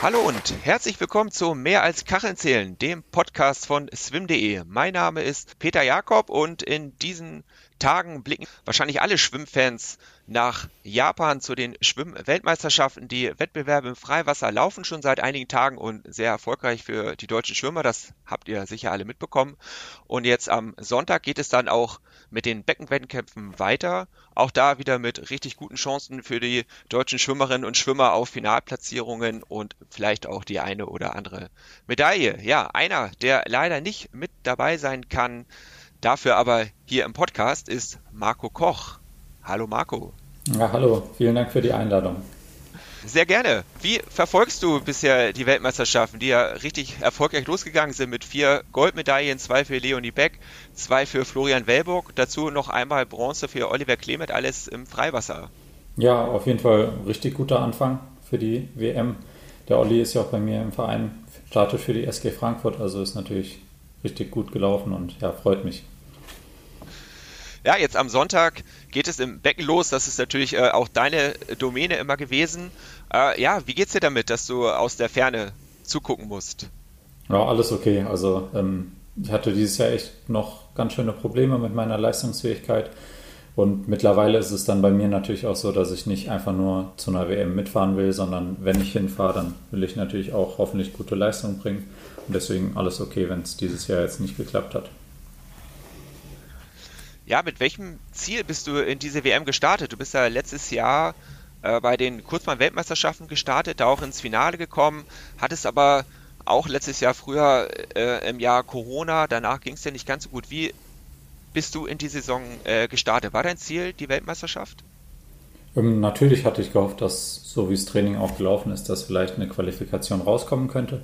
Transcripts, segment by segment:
Hallo und herzlich willkommen zu Mehr als Kacheln zählen, dem Podcast von swim.de. Mein Name ist Peter Jakob und in diesen Tagen blicken wahrscheinlich alle Schwimmfans nach Japan zu den Schwimmweltmeisterschaften. Die Wettbewerbe im Freiwasser laufen schon seit einigen Tagen und sehr erfolgreich für die deutschen Schwimmer. Das habt ihr sicher alle mitbekommen. Und jetzt am Sonntag geht es dann auch mit den Beckenwettkämpfen weiter. Auch da wieder mit richtig guten Chancen für die deutschen Schwimmerinnen und Schwimmer auf Finalplatzierungen und vielleicht auch die eine oder andere Medaille. Ja, einer, der leider nicht mit dabei sein kann, dafür aber hier im Podcast ist Marco Koch. Hallo Marco. Ja, hallo. Vielen Dank für die Einladung. Sehr gerne. Wie verfolgst du bisher die Weltmeisterschaften, die ja richtig erfolgreich losgegangen sind mit vier Goldmedaillen, zwei für Leonie Beck, zwei für Florian Wellburg, dazu noch einmal Bronze für Oliver Klemet, alles im Freiwasser. Ja, auf jeden Fall richtig guter Anfang für die WM. Der Olli ist ja auch bei mir im Verein, startet für die SG Frankfurt, also ist natürlich richtig gut gelaufen und ja, freut mich. Ja, jetzt am Sonntag geht es im Becken los. Das ist natürlich äh, auch deine Domäne immer gewesen. Äh, ja, wie geht's dir damit, dass du aus der Ferne zugucken musst? Ja, alles okay. Also ähm, ich hatte dieses Jahr echt noch ganz schöne Probleme mit meiner Leistungsfähigkeit. Und mittlerweile ist es dann bei mir natürlich auch so, dass ich nicht einfach nur zu einer WM mitfahren will, sondern wenn ich hinfahre, dann will ich natürlich auch hoffentlich gute Leistung bringen. Und deswegen alles okay, wenn es dieses Jahr jetzt nicht geklappt hat. Ja, mit welchem Ziel bist du in diese WM gestartet? Du bist ja letztes Jahr äh, bei den Kurzbahn-Weltmeisterschaften gestartet, da auch ins Finale gekommen, hattest aber auch letztes Jahr früher äh, im Jahr Corona, danach ging es dir nicht ganz so gut. Wie bist du in die Saison äh, gestartet? War dein Ziel die Weltmeisterschaft? Ähm, natürlich hatte ich gehofft, dass so wie das Training auch gelaufen ist, dass vielleicht eine Qualifikation rauskommen könnte.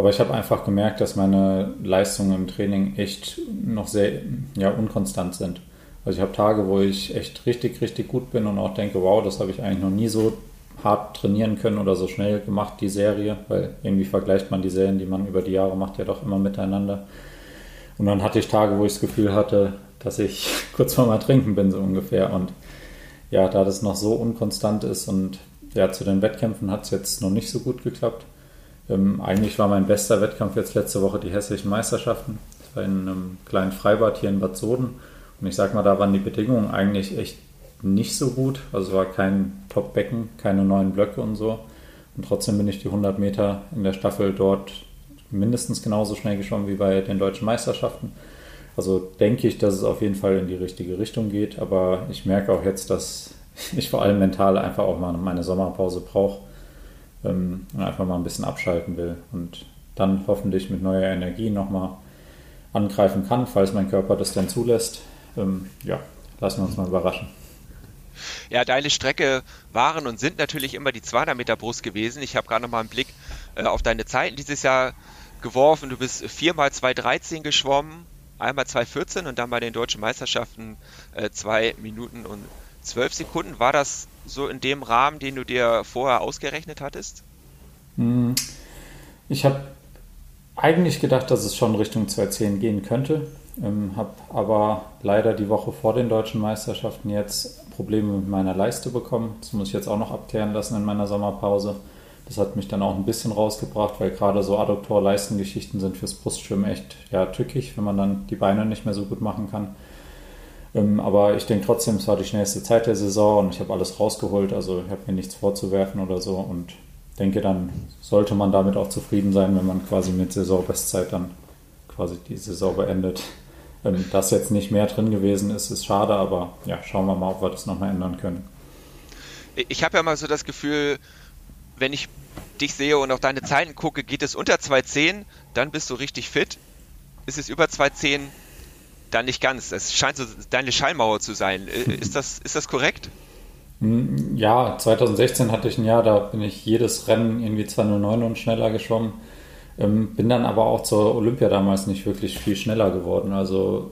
Aber ich habe einfach gemerkt, dass meine Leistungen im Training echt noch sehr ja, unkonstant sind. Also ich habe Tage, wo ich echt richtig, richtig gut bin und auch denke, wow, das habe ich eigentlich noch nie so hart trainieren können oder so schnell gemacht, die Serie, weil irgendwie vergleicht man die Serien, die man über die Jahre macht, ja doch immer miteinander. Und dann hatte ich Tage, wo ich das Gefühl hatte, dass ich kurz vor mal trinken bin, so ungefähr. Und ja, da das noch so unkonstant ist und ja, zu den Wettkämpfen hat es jetzt noch nicht so gut geklappt. Ähm, eigentlich war mein bester Wettkampf jetzt letzte Woche die hessischen Meisterschaften. Das war in einem kleinen Freibad hier in Bad Soden. Und ich sag mal, da waren die Bedingungen eigentlich echt nicht so gut. Also war kein Top-Becken, keine neuen Blöcke und so. Und trotzdem bin ich die 100 Meter in der Staffel dort mindestens genauso schnell geschwommen wie bei den deutschen Meisterschaften. Also denke ich, dass es auf jeden Fall in die richtige Richtung geht. Aber ich merke auch jetzt, dass ich vor allem mental einfach auch mal meine Sommerpause brauche ähm, einfach mal ein bisschen abschalten will und dann hoffentlich mit neuer Energie nochmal angreifen kann, falls mein Körper das dann zulässt. Ähm, ja, lassen wir uns mal überraschen. Ja, deine Strecke waren und sind natürlich immer die 200 Meter Brust gewesen. Ich habe gerade noch mal einen Blick äh, auf deine Zeiten dieses Jahr geworfen. Du bist viermal 2,13 geschwommen, einmal 2,14 und dann bei den deutschen Meisterschaften äh, 2 Minuten und 12 Sekunden. War das so in dem Rahmen, den du dir vorher ausgerechnet hattest? Hm. Ich habe eigentlich gedacht, dass es schon Richtung 2.10 gehen könnte, ähm, habe aber leider die Woche vor den deutschen Meisterschaften jetzt Probleme mit meiner Leiste bekommen. Das muss ich jetzt auch noch abklären lassen in meiner Sommerpause. Das hat mich dann auch ein bisschen rausgebracht, weil gerade so Adduktor-Leistengeschichten sind fürs Brustschwimmen echt ja, tückig, wenn man dann die Beine nicht mehr so gut machen kann. Ähm, aber ich denke trotzdem, es war die schnellste Zeit der Saison und ich habe alles rausgeholt. Also ich habe mir nichts vorzuwerfen oder so und denke, dann sollte man damit auch zufrieden sein, wenn man quasi mit Saisonbestzeit dann quasi die Saison beendet. Ähm, dass jetzt nicht mehr drin gewesen ist, ist schade, aber ja, schauen wir mal, ob wir das nochmal ändern können. Ich habe ja mal so das Gefühl, wenn ich dich sehe und auf deine Zeiten gucke, geht es unter 2.10, dann bist du richtig fit. Ist es über 2.10, dann nicht ganz. Es scheint so deine Schallmauer zu sein. Äh, ist das, ist das korrekt? Hm, ja, 2016 hatte ich ein Jahr, da bin ich jedes Rennen irgendwie 209 und schneller geschwommen. Ähm, bin dann aber auch zur Olympia damals nicht wirklich viel schneller geworden. Also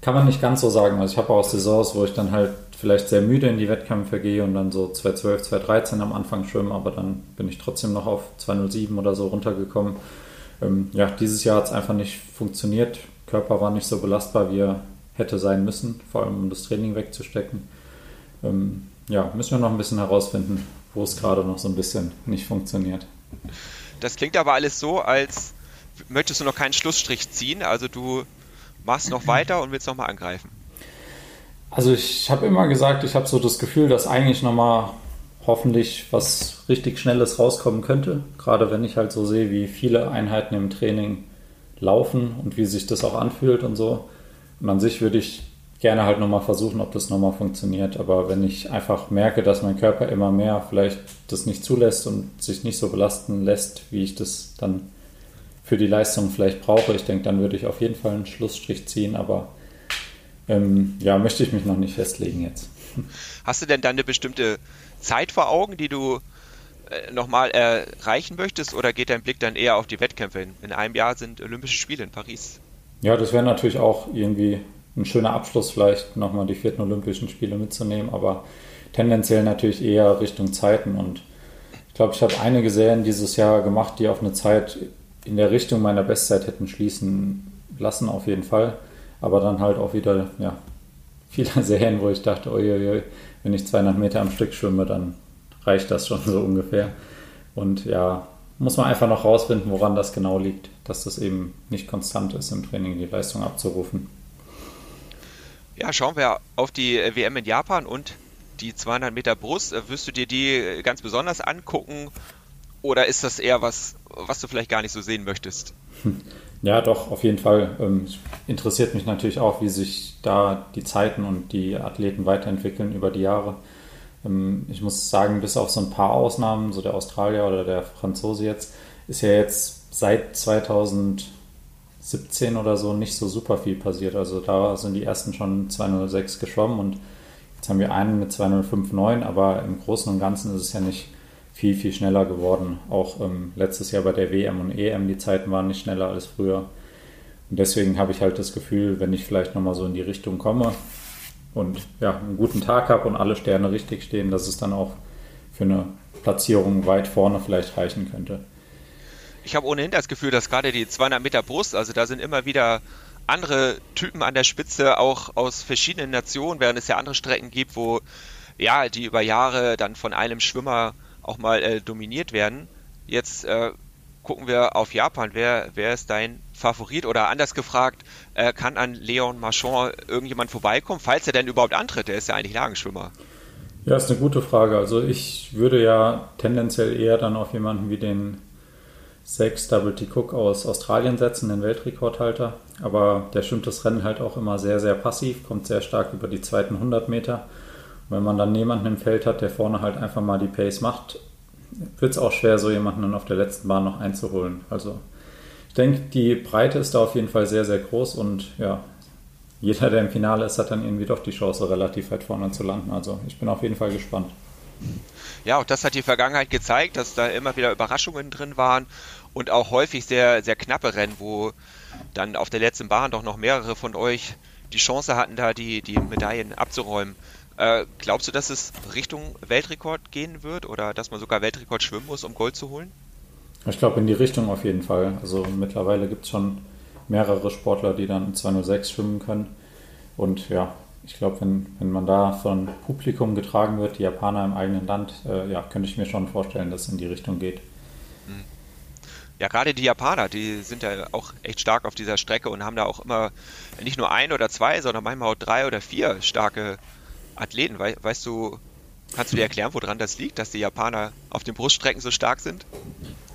kann man nicht ganz so sagen. Also ich habe auch Saisons, wo ich dann halt vielleicht sehr müde in die Wettkämpfe gehe und dann so 212, 213 am Anfang schwimme, aber dann bin ich trotzdem noch auf 207 oder so runtergekommen. Ähm, ja, dieses Jahr hat es einfach nicht funktioniert. Körper war nicht so belastbar, wie er hätte sein müssen, vor allem um das Training wegzustecken. Ähm, ja, müssen wir noch ein bisschen herausfinden, wo es gerade noch so ein bisschen nicht funktioniert. Das klingt aber alles so, als möchtest du noch keinen Schlussstrich ziehen. Also du machst noch weiter und willst nochmal angreifen. Also ich habe immer gesagt, ich habe so das Gefühl, dass eigentlich nochmal hoffentlich was richtig Schnelles rauskommen könnte. Gerade wenn ich halt so sehe, wie viele Einheiten im Training laufen und wie sich das auch anfühlt und so. Und an sich würde ich gerne halt nochmal versuchen, ob das nochmal funktioniert. Aber wenn ich einfach merke, dass mein Körper immer mehr vielleicht das nicht zulässt und sich nicht so belasten lässt, wie ich das dann für die Leistung vielleicht brauche, ich denke, dann würde ich auf jeden Fall einen Schlussstrich ziehen. Aber ähm, ja, möchte ich mich noch nicht festlegen jetzt. Hast du denn dann eine bestimmte Zeit vor Augen, die du nochmal erreichen möchtest oder geht dein Blick dann eher auf die Wettkämpfe hin? In einem Jahr sind Olympische Spiele in Paris. Ja, das wäre natürlich auch irgendwie ein schöner Abschluss, vielleicht nochmal die vierten Olympischen Spiele mitzunehmen, aber tendenziell natürlich eher Richtung Zeiten. Und ich glaube, ich habe einige Serien dieses Jahr gemacht, die auf eine Zeit in der Richtung meiner Bestzeit hätten schließen lassen, auf jeden Fall. Aber dann halt auch wieder, ja, viele Serien, wo ich dachte, uiuiui, wenn ich 200 Meter am Stück schwimme, dann reicht das schon so ungefähr. Und ja, muss man einfach noch rausfinden, woran das genau liegt, dass das eben nicht konstant ist im Training, die Leistung abzurufen. Ja, schauen wir auf die WM in Japan und die 200 Meter Brust. Wirst du dir die ganz besonders angucken oder ist das eher was, was du vielleicht gar nicht so sehen möchtest? Ja, doch, auf jeden Fall. Ähm, interessiert mich natürlich auch, wie sich da die Zeiten und die Athleten weiterentwickeln über die Jahre. Ähm, ich muss sagen, bis auf so ein paar Ausnahmen, so der Australier oder der Franzose jetzt, ist ja jetzt seit 2000 17 oder so nicht so super viel passiert. Also da sind die ersten schon 206 geschwommen und jetzt haben wir einen mit 2059, aber im Großen und Ganzen ist es ja nicht viel, viel schneller geworden. Auch ähm, letztes Jahr bei der WM und EM, die Zeiten waren nicht schneller als früher. Und deswegen habe ich halt das Gefühl, wenn ich vielleicht nochmal so in die Richtung komme und ja, einen guten Tag habe und alle Sterne richtig stehen, dass es dann auch für eine Platzierung weit vorne vielleicht reichen könnte ich habe ohnehin das Gefühl, dass gerade die 200 Meter Brust, also da sind immer wieder andere Typen an der Spitze, auch aus verschiedenen Nationen, während es ja andere Strecken gibt, wo ja, die über Jahre dann von einem Schwimmer auch mal äh, dominiert werden. Jetzt äh, gucken wir auf Japan. Wer, wer ist dein Favorit? Oder anders gefragt, äh, kann an Leon Marchand irgendjemand vorbeikommen, falls er denn überhaupt antritt? Der ist ja eigentlich Lagenschwimmer. Ja, ist eine gute Frage. Also ich würde ja tendenziell eher dann auf jemanden wie den sechs Double T Cook aus Australien setzen, den Weltrekordhalter. Aber der schwimmt das Rennen halt auch immer sehr, sehr passiv, kommt sehr stark über die zweiten 100 Meter. Und wenn man dann jemanden im Feld hat, der vorne halt einfach mal die Pace macht, wird es auch schwer, so jemanden dann auf der letzten Bahn noch einzuholen. Also denke, die Breite ist da auf jeden Fall sehr, sehr groß und ja, jeder, der im Finale ist, hat dann irgendwie doch die Chance, relativ weit vorne zu landen. Also ich bin auf jeden Fall gespannt. Ja, auch das hat die Vergangenheit gezeigt, dass da immer wieder Überraschungen drin waren und auch häufig sehr, sehr knappe Rennen, wo dann auf der letzten Bahn doch noch mehrere von euch die Chance hatten, da die, die Medaillen abzuräumen. Äh, glaubst du, dass es Richtung Weltrekord gehen wird oder dass man sogar Weltrekord schwimmen muss, um Gold zu holen? Ich glaube, in die Richtung auf jeden Fall. Also mittlerweile gibt es schon mehrere Sportler, die dann 206 schwimmen können. Und ja, ich glaube, wenn, wenn man da von Publikum getragen wird, die Japaner im eigenen Land, äh, ja, könnte ich mir schon vorstellen, dass es in die Richtung geht. Hm. Ja, gerade die Japaner, die sind ja auch echt stark auf dieser Strecke und haben da auch immer nicht nur ein oder zwei, sondern manchmal auch drei oder vier starke Athleten. We weißt du, kannst du dir erklären, woran das liegt, dass die Japaner auf den Bruststrecken so stark sind?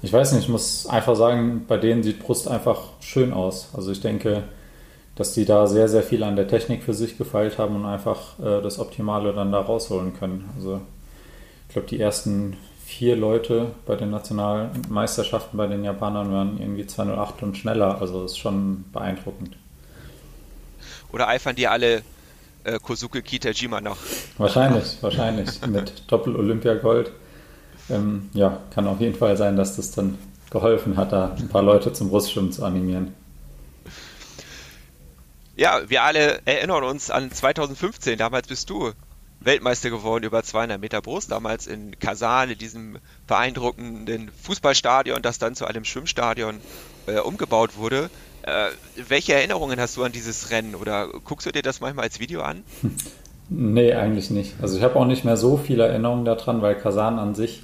Ich weiß nicht, ich muss einfach sagen, bei denen sieht Brust einfach schön aus. Also ich denke, dass die da sehr, sehr viel an der Technik für sich gefeilt haben und einfach äh, das Optimale dann da rausholen können. Also ich glaube, die ersten vier Leute bei den Nationalmeisterschaften bei den Japanern waren irgendwie 208 und schneller. Also das ist schon beeindruckend. Oder eifern die alle äh, Kosuke Kitajima noch? Wahrscheinlich, wahrscheinlich. Mit Doppel-Olympiagold. Ähm, ja, kann auf jeden Fall sein, dass das dann geholfen hat, da ein paar Leute zum Brustschwimmen zu animieren. Ja, wir alle erinnern uns an 2015. Damals bist du Weltmeister geworden über 200 Meter Brust, damals in Kasan, in diesem beeindruckenden Fußballstadion, das dann zu einem Schwimmstadion äh, umgebaut wurde. Äh, welche Erinnerungen hast du an dieses Rennen oder guckst du dir das manchmal als Video an? Nee, eigentlich nicht. Also ich habe auch nicht mehr so viele Erinnerungen daran, weil Kasan an sich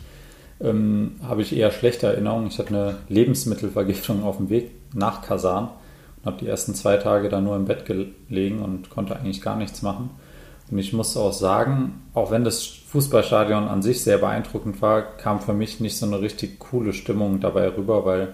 ähm, habe ich eher schlechte Erinnerungen. Ich hatte eine Lebensmittelvergiftung auf dem Weg nach Kasan und habe die ersten zwei Tage da nur im Bett gelegen und konnte eigentlich gar nichts machen. Und ich muss auch sagen, auch wenn das Fußballstadion an sich sehr beeindruckend war, kam für mich nicht so eine richtig coole Stimmung dabei rüber, weil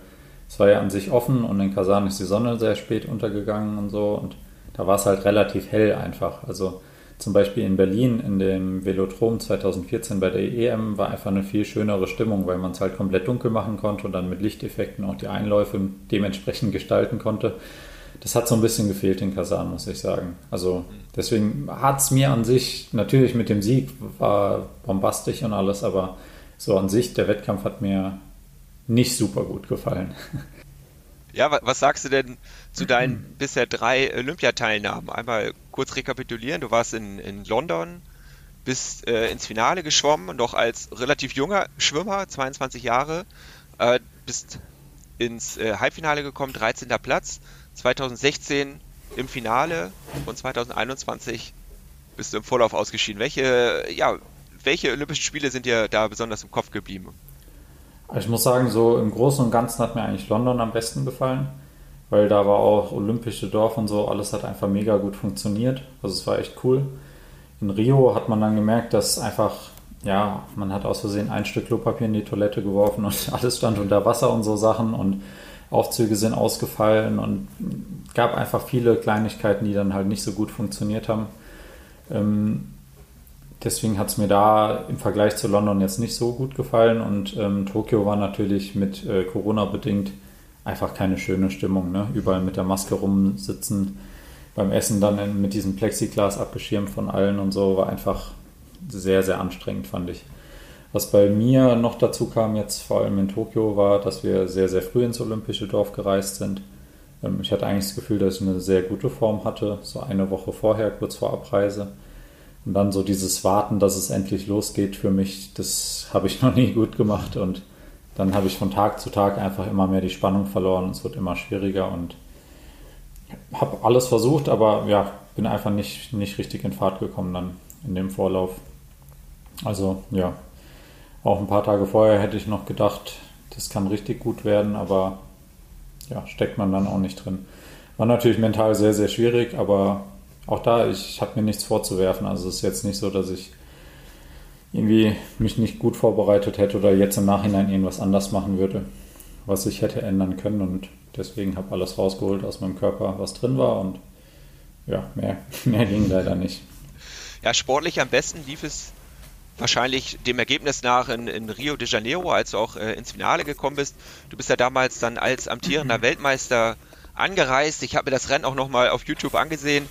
es war ja an sich offen und in Kasan ist die Sonne sehr spät untergegangen und so und da war es halt relativ hell einfach. Also zum Beispiel in Berlin in dem Velodrom 2014 bei der EM war einfach eine viel schönere Stimmung, weil man es halt komplett dunkel machen konnte und dann mit Lichteffekten auch die Einläufe dementsprechend gestalten konnte. Das hat so ein bisschen gefehlt in Kasan, muss ich sagen. Also deswegen hat es mir an sich, natürlich mit dem Sieg war bombastisch und alles, aber so an sich, der Wettkampf hat mir nicht super gut gefallen. Ja, was sagst du denn zu deinen bisher drei Olympiateilnahmen? Einmal kurz rekapitulieren. Du warst in, in London, bist äh, ins Finale geschwommen, noch als relativ junger Schwimmer, 22 Jahre, äh, bist ins äh, Halbfinale gekommen, 13. Platz. 2016 im Finale und 2021 bist du im Vorlauf ausgeschieden. Welche, ja, welche Olympischen Spiele sind dir da besonders im Kopf geblieben? Ich muss sagen, so im Großen und Ganzen hat mir eigentlich London am besten gefallen, weil da war auch olympische Dorf und so, alles hat einfach mega gut funktioniert. Also es war echt cool. In Rio hat man dann gemerkt, dass einfach, ja, man hat aus Versehen ein Stück Klopapier in die Toilette geworfen und alles stand unter Wasser und so Sachen und Aufzüge sind ausgefallen und gab einfach viele Kleinigkeiten, die dann halt nicht so gut funktioniert haben. Ähm, deswegen hat es mir da im Vergleich zu London jetzt nicht so gut gefallen und ähm, Tokio war natürlich mit äh, Corona bedingt einfach keine schöne Stimmung. Ne? Überall mit der Maske rumsitzen, beim Essen dann in, mit diesem Plexiglas abgeschirmt von allen und so war einfach sehr, sehr anstrengend, fand ich. Was bei mir noch dazu kam, jetzt vor allem in Tokio, war, dass wir sehr, sehr früh ins Olympische Dorf gereist sind. Ähm, ich hatte eigentlich das Gefühl, dass ich eine sehr gute Form hatte, so eine Woche vorher, kurz vor Abreise. Und dann so dieses Warten, dass es endlich losgeht für mich, das habe ich noch nie gut gemacht. Und dann habe ich von Tag zu Tag einfach immer mehr die Spannung verloren. Es wird immer schwieriger und habe alles versucht, aber ja, bin einfach nicht, nicht richtig in Fahrt gekommen dann in dem Vorlauf. Also ja, auch ein paar Tage vorher hätte ich noch gedacht, das kann richtig gut werden, aber ja, steckt man dann auch nicht drin. War natürlich mental sehr, sehr schwierig, aber auch da, ich habe mir nichts vorzuwerfen. Also es ist jetzt nicht so, dass ich irgendwie mich nicht gut vorbereitet hätte oder jetzt im Nachhinein irgendwas anders machen würde, was ich hätte ändern können. Und deswegen habe alles rausgeholt aus meinem Körper, was drin war. Und ja, mehr, mehr ging leider nicht. Ja, sportlich am besten lief es wahrscheinlich dem Ergebnis nach in, in, Rio de Janeiro, als du auch äh, ins Finale gekommen bist. Du bist ja damals dann als amtierender Weltmeister angereist. Ich habe mir das Rennen auch nochmal auf YouTube angesehen.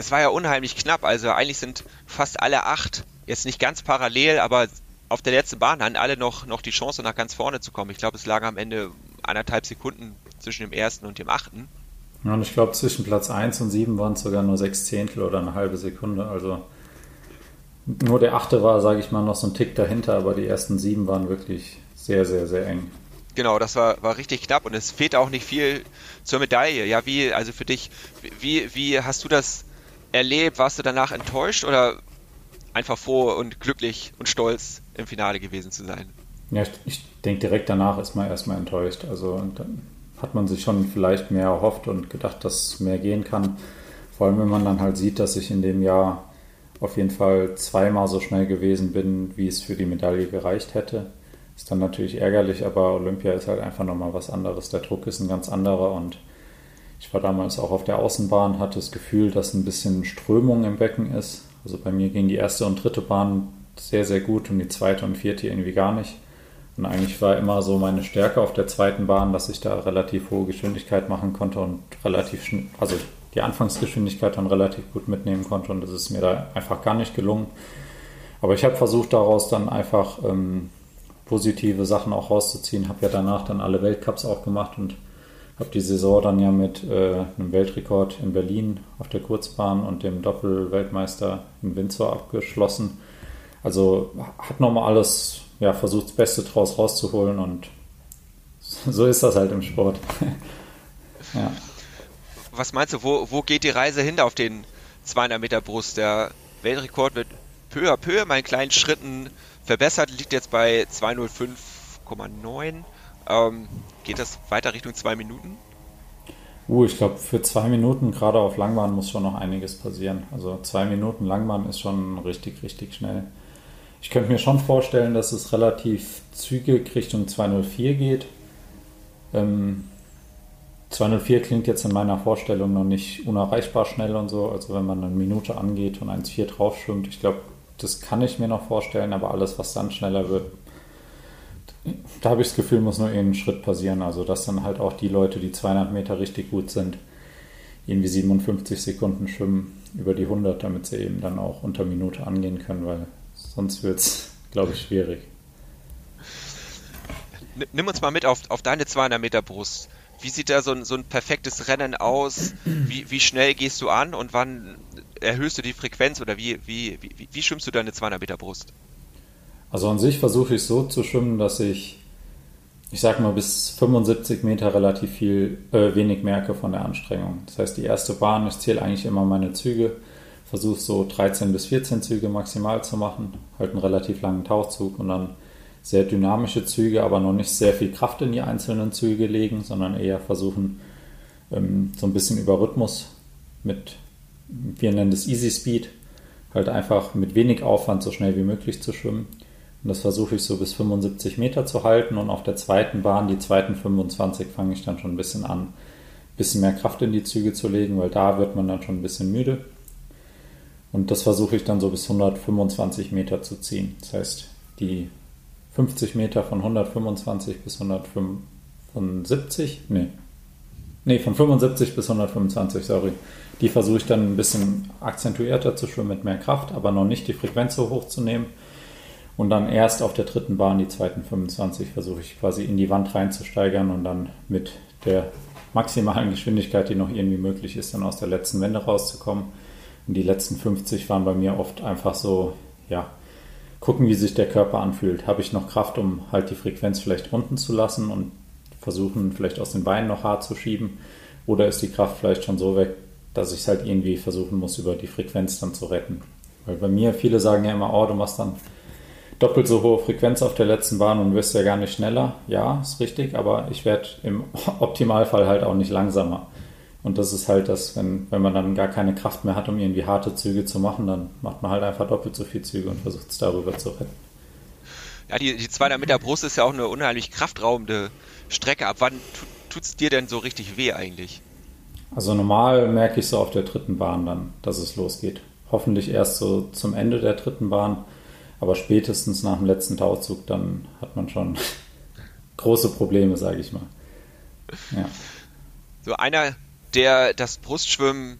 Es war ja unheimlich knapp. Also eigentlich sind fast alle acht, jetzt nicht ganz parallel, aber auf der letzten Bahn hatten alle noch, noch die Chance, nach ganz vorne zu kommen. Ich glaube, es lag am Ende anderthalb Sekunden zwischen dem ersten und dem achten. Ja, und ich glaube, zwischen Platz 1 und 7 waren es sogar nur sechs Zehntel oder eine halbe Sekunde. Also nur der achte war, sage ich mal, noch so ein Tick dahinter, aber die ersten sieben waren wirklich sehr, sehr, sehr eng. Genau, das war, war richtig knapp und es fehlt auch nicht viel zur Medaille. Ja, wie, also für dich, wie, wie hast du das erlebt? Warst du danach enttäuscht oder einfach froh und glücklich und stolz im Finale gewesen zu sein? Ja, ich, ich denke, direkt danach ist man erstmal enttäuscht. Also dann hat man sich schon vielleicht mehr erhofft und gedacht, dass mehr gehen kann. Vor allem, wenn man dann halt sieht, dass ich in dem Jahr auf jeden Fall zweimal so schnell gewesen bin, wie es für die Medaille gereicht hätte. Ist dann natürlich ärgerlich, aber Olympia ist halt einfach nochmal was anderes. Der Druck ist ein ganz anderer und ich war damals auch auf der Außenbahn, hatte das Gefühl, dass ein bisschen Strömung im Becken ist. Also bei mir ging die erste und dritte Bahn sehr, sehr gut und die zweite und vierte irgendwie gar nicht. Und eigentlich war immer so meine Stärke auf der zweiten Bahn, dass ich da relativ hohe Geschwindigkeit machen konnte und relativ schnell, also die Anfangsgeschwindigkeit dann relativ gut mitnehmen konnte und das ist mir da einfach gar nicht gelungen. Aber ich habe versucht, daraus dann einfach ähm, positive Sachen auch rauszuziehen. Habe ja danach dann alle Weltcups auch gemacht und habe die Saison dann ja mit äh, einem Weltrekord in Berlin auf der Kurzbahn und dem Doppelweltmeister in Windsor abgeschlossen. Also hat nochmal alles, ja, versucht das Beste draus rauszuholen und so ist das halt im Sport. ja was meinst du, wo, wo geht die Reise hin auf den 200 Meter Brust? Der Weltrekord wird peu à peu in kleinen Schritten verbessert, liegt jetzt bei 205,9. Ähm, geht das weiter Richtung zwei Minuten? Uh, ich glaube, für zwei Minuten, gerade auf Langbahn, muss schon noch einiges passieren. Also zwei Minuten Langbahn ist schon richtig, richtig schnell. Ich könnte mir schon vorstellen, dass es relativ zügig Richtung 204 geht. Ähm, 204 klingt jetzt in meiner Vorstellung noch nicht unerreichbar schnell und so. Also wenn man eine Minute angeht und 1,4 drauf schwimmt, ich glaube, das kann ich mir noch vorstellen, aber alles, was dann schneller wird, da habe ich das Gefühl, muss nur einen Schritt passieren. Also dass dann halt auch die Leute, die 200 Meter richtig gut sind, irgendwie 57 Sekunden schwimmen über die 100, damit sie eben dann auch unter Minute angehen können, weil sonst wird es, glaube ich, schwierig. Nimm uns mal mit auf, auf deine 200 Meter Brust. Wie sieht da so ein, so ein perfektes Rennen aus? Wie, wie schnell gehst du an und wann erhöhst du die Frequenz oder wie, wie, wie, wie schwimmst du deine 200 Meter Brust? Also an sich versuche ich so zu schwimmen, dass ich, ich sag mal, bis 75 Meter relativ viel, äh, wenig merke von der Anstrengung. Das heißt, die erste Bahn, ich zähle eigentlich immer meine Züge, versuche so 13 bis 14 Züge maximal zu machen, halt einen relativ langen Tauchzug und dann sehr dynamische Züge, aber noch nicht sehr viel Kraft in die einzelnen Züge legen, sondern eher versuchen, ähm, so ein bisschen über Rhythmus mit, wir nennen das Easy Speed, halt einfach mit wenig Aufwand so schnell wie möglich zu schwimmen. Und das versuche ich so bis 75 Meter zu halten und auf der zweiten Bahn, die zweiten 25, fange ich dann schon ein bisschen an, ein bisschen mehr Kraft in die Züge zu legen, weil da wird man dann schon ein bisschen müde. Und das versuche ich dann so bis 125 Meter zu ziehen. Das heißt, die 50 Meter von 125 bis 175, nee, nee, von 75 bis 125, sorry. Die versuche ich dann ein bisschen akzentuierter zu schwimmen mit mehr Kraft, aber noch nicht die Frequenz so hoch zu nehmen. Und dann erst auf der dritten Bahn, die zweiten 25, versuche ich quasi in die Wand reinzusteigern und dann mit der maximalen Geschwindigkeit, die noch irgendwie möglich ist, dann aus der letzten Wende rauszukommen. Und die letzten 50 waren bei mir oft einfach so, ja, gucken, wie sich der Körper anfühlt. Habe ich noch Kraft, um halt die Frequenz vielleicht unten zu lassen und versuchen, vielleicht aus den Beinen noch hart zu schieben? Oder ist die Kraft vielleicht schon so weg, dass ich es halt irgendwie versuchen muss, über die Frequenz dann zu retten? Weil bei mir, viele sagen ja immer, oh, du machst dann doppelt so hohe Frequenz auf der letzten Bahn und wirst ja gar nicht schneller. Ja, ist richtig, aber ich werde im Optimalfall halt auch nicht langsamer. Und das ist halt das, wenn, wenn man dann gar keine Kraft mehr hat, um irgendwie harte Züge zu machen, dann macht man halt einfach doppelt so viel Züge und versucht es darüber zu retten. Ja, die, die 200 Meter Brust ist ja auch eine unheimlich kraftraubende Strecke. Ab wann tut es dir denn so richtig weh eigentlich? Also normal merke ich so auf der dritten Bahn dann, dass es losgeht. Hoffentlich erst so zum Ende der dritten Bahn, aber spätestens nach dem letzten Tauchzug, dann hat man schon große Probleme, sage ich mal. Ja. So einer der das Brustschwimmen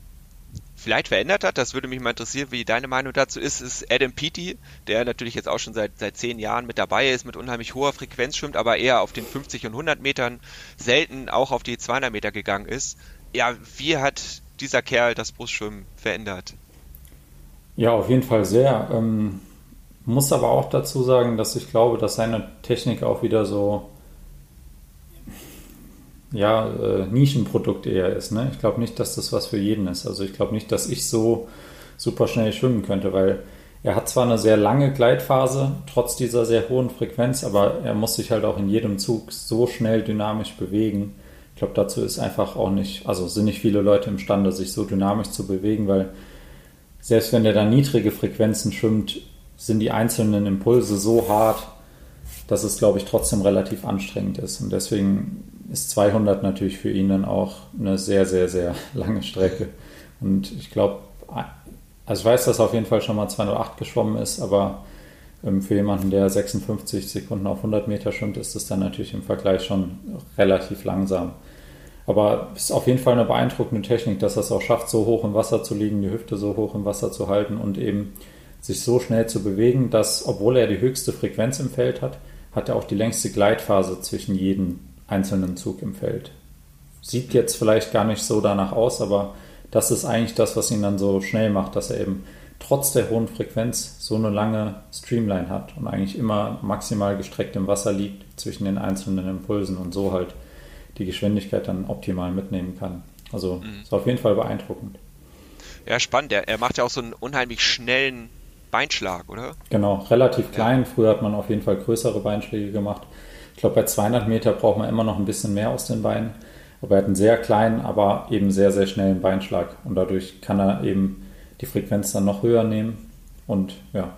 vielleicht verändert hat. Das würde mich mal interessieren, wie deine Meinung dazu ist, ist Adam Peaty, der natürlich jetzt auch schon seit, seit zehn Jahren mit dabei ist, mit unheimlich hoher Frequenz schwimmt, aber eher auf den 50 und 100 Metern selten auch auf die 200 Meter gegangen ist. Ja, wie hat dieser Kerl das Brustschwimmen verändert? Ja, auf jeden Fall sehr. Ähm, muss aber auch dazu sagen, dass ich glaube, dass seine Technik auch wieder so ja, äh, Nischenprodukt eher ist. Ne? Ich glaube nicht, dass das was für jeden ist. Also ich glaube nicht, dass ich so super schnell schwimmen könnte, weil er hat zwar eine sehr lange Gleitphase, trotz dieser sehr hohen Frequenz, aber er muss sich halt auch in jedem Zug so schnell dynamisch bewegen. Ich glaube, dazu ist einfach auch nicht, also sind nicht viele Leute imstande, sich so dynamisch zu bewegen, weil selbst wenn er da niedrige Frequenzen schwimmt, sind die einzelnen Impulse so hart, dass es, glaube ich, trotzdem relativ anstrengend ist. Und deswegen ist 200 natürlich für ihn dann auch eine sehr, sehr, sehr lange Strecke. Und ich glaube, also ich weiß, dass er auf jeden Fall schon mal 208 geschwommen ist, aber ähm, für jemanden, der 56 Sekunden auf 100 Meter schwimmt, ist das dann natürlich im Vergleich schon relativ langsam. Aber es ist auf jeden Fall eine beeindruckende Technik, dass er es auch schafft, so hoch im Wasser zu liegen, die Hüfte so hoch im Wasser zu halten und eben sich so schnell zu bewegen, dass, obwohl er die höchste Frequenz im Feld hat, hat er auch die längste Gleitphase zwischen jedem einzelnen Zug im Feld. Sieht jetzt vielleicht gar nicht so danach aus, aber das ist eigentlich das, was ihn dann so schnell macht, dass er eben trotz der hohen Frequenz so eine lange Streamline hat und eigentlich immer maximal gestreckt im Wasser liegt zwischen den einzelnen Impulsen und so halt die Geschwindigkeit dann optimal mitnehmen kann. Also mhm. ist auf jeden Fall beeindruckend. Ja, spannend. Er, er macht ja auch so einen unheimlich schnellen Beinschlag, oder? Genau, relativ klein. Ja. Früher hat man auf jeden Fall größere Beinschläge gemacht. Ich glaube, bei 200 Meter braucht man immer noch ein bisschen mehr aus den Beinen. Aber er hat einen sehr kleinen, aber eben sehr, sehr schnellen Beinschlag. Und dadurch kann er eben die Frequenz dann noch höher nehmen. Und ja,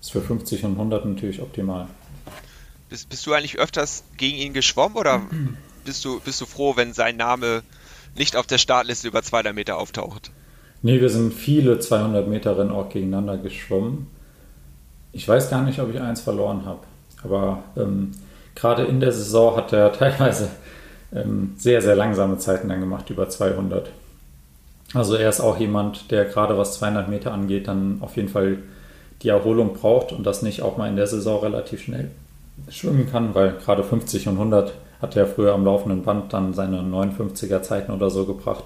ist für 50 und 100 natürlich optimal. Bist, bist du eigentlich öfters gegen ihn geschwommen oder bist du, bist du froh, wenn sein Name nicht auf der Startliste über 200 Meter auftaucht? Nee, wir sind viele 200 Meter Rennen auch gegeneinander geschwommen. Ich weiß gar nicht, ob ich eins verloren habe. Aber ähm, gerade in der Saison hat er teilweise ähm, sehr, sehr langsame Zeiten dann gemacht, über 200. Also er ist auch jemand, der gerade was 200 Meter angeht, dann auf jeden Fall die Erholung braucht und das nicht auch mal in der Saison relativ schnell schwimmen kann, weil gerade 50 und 100 hat er früher am laufenden Band dann seine 59er Zeiten oder so gebracht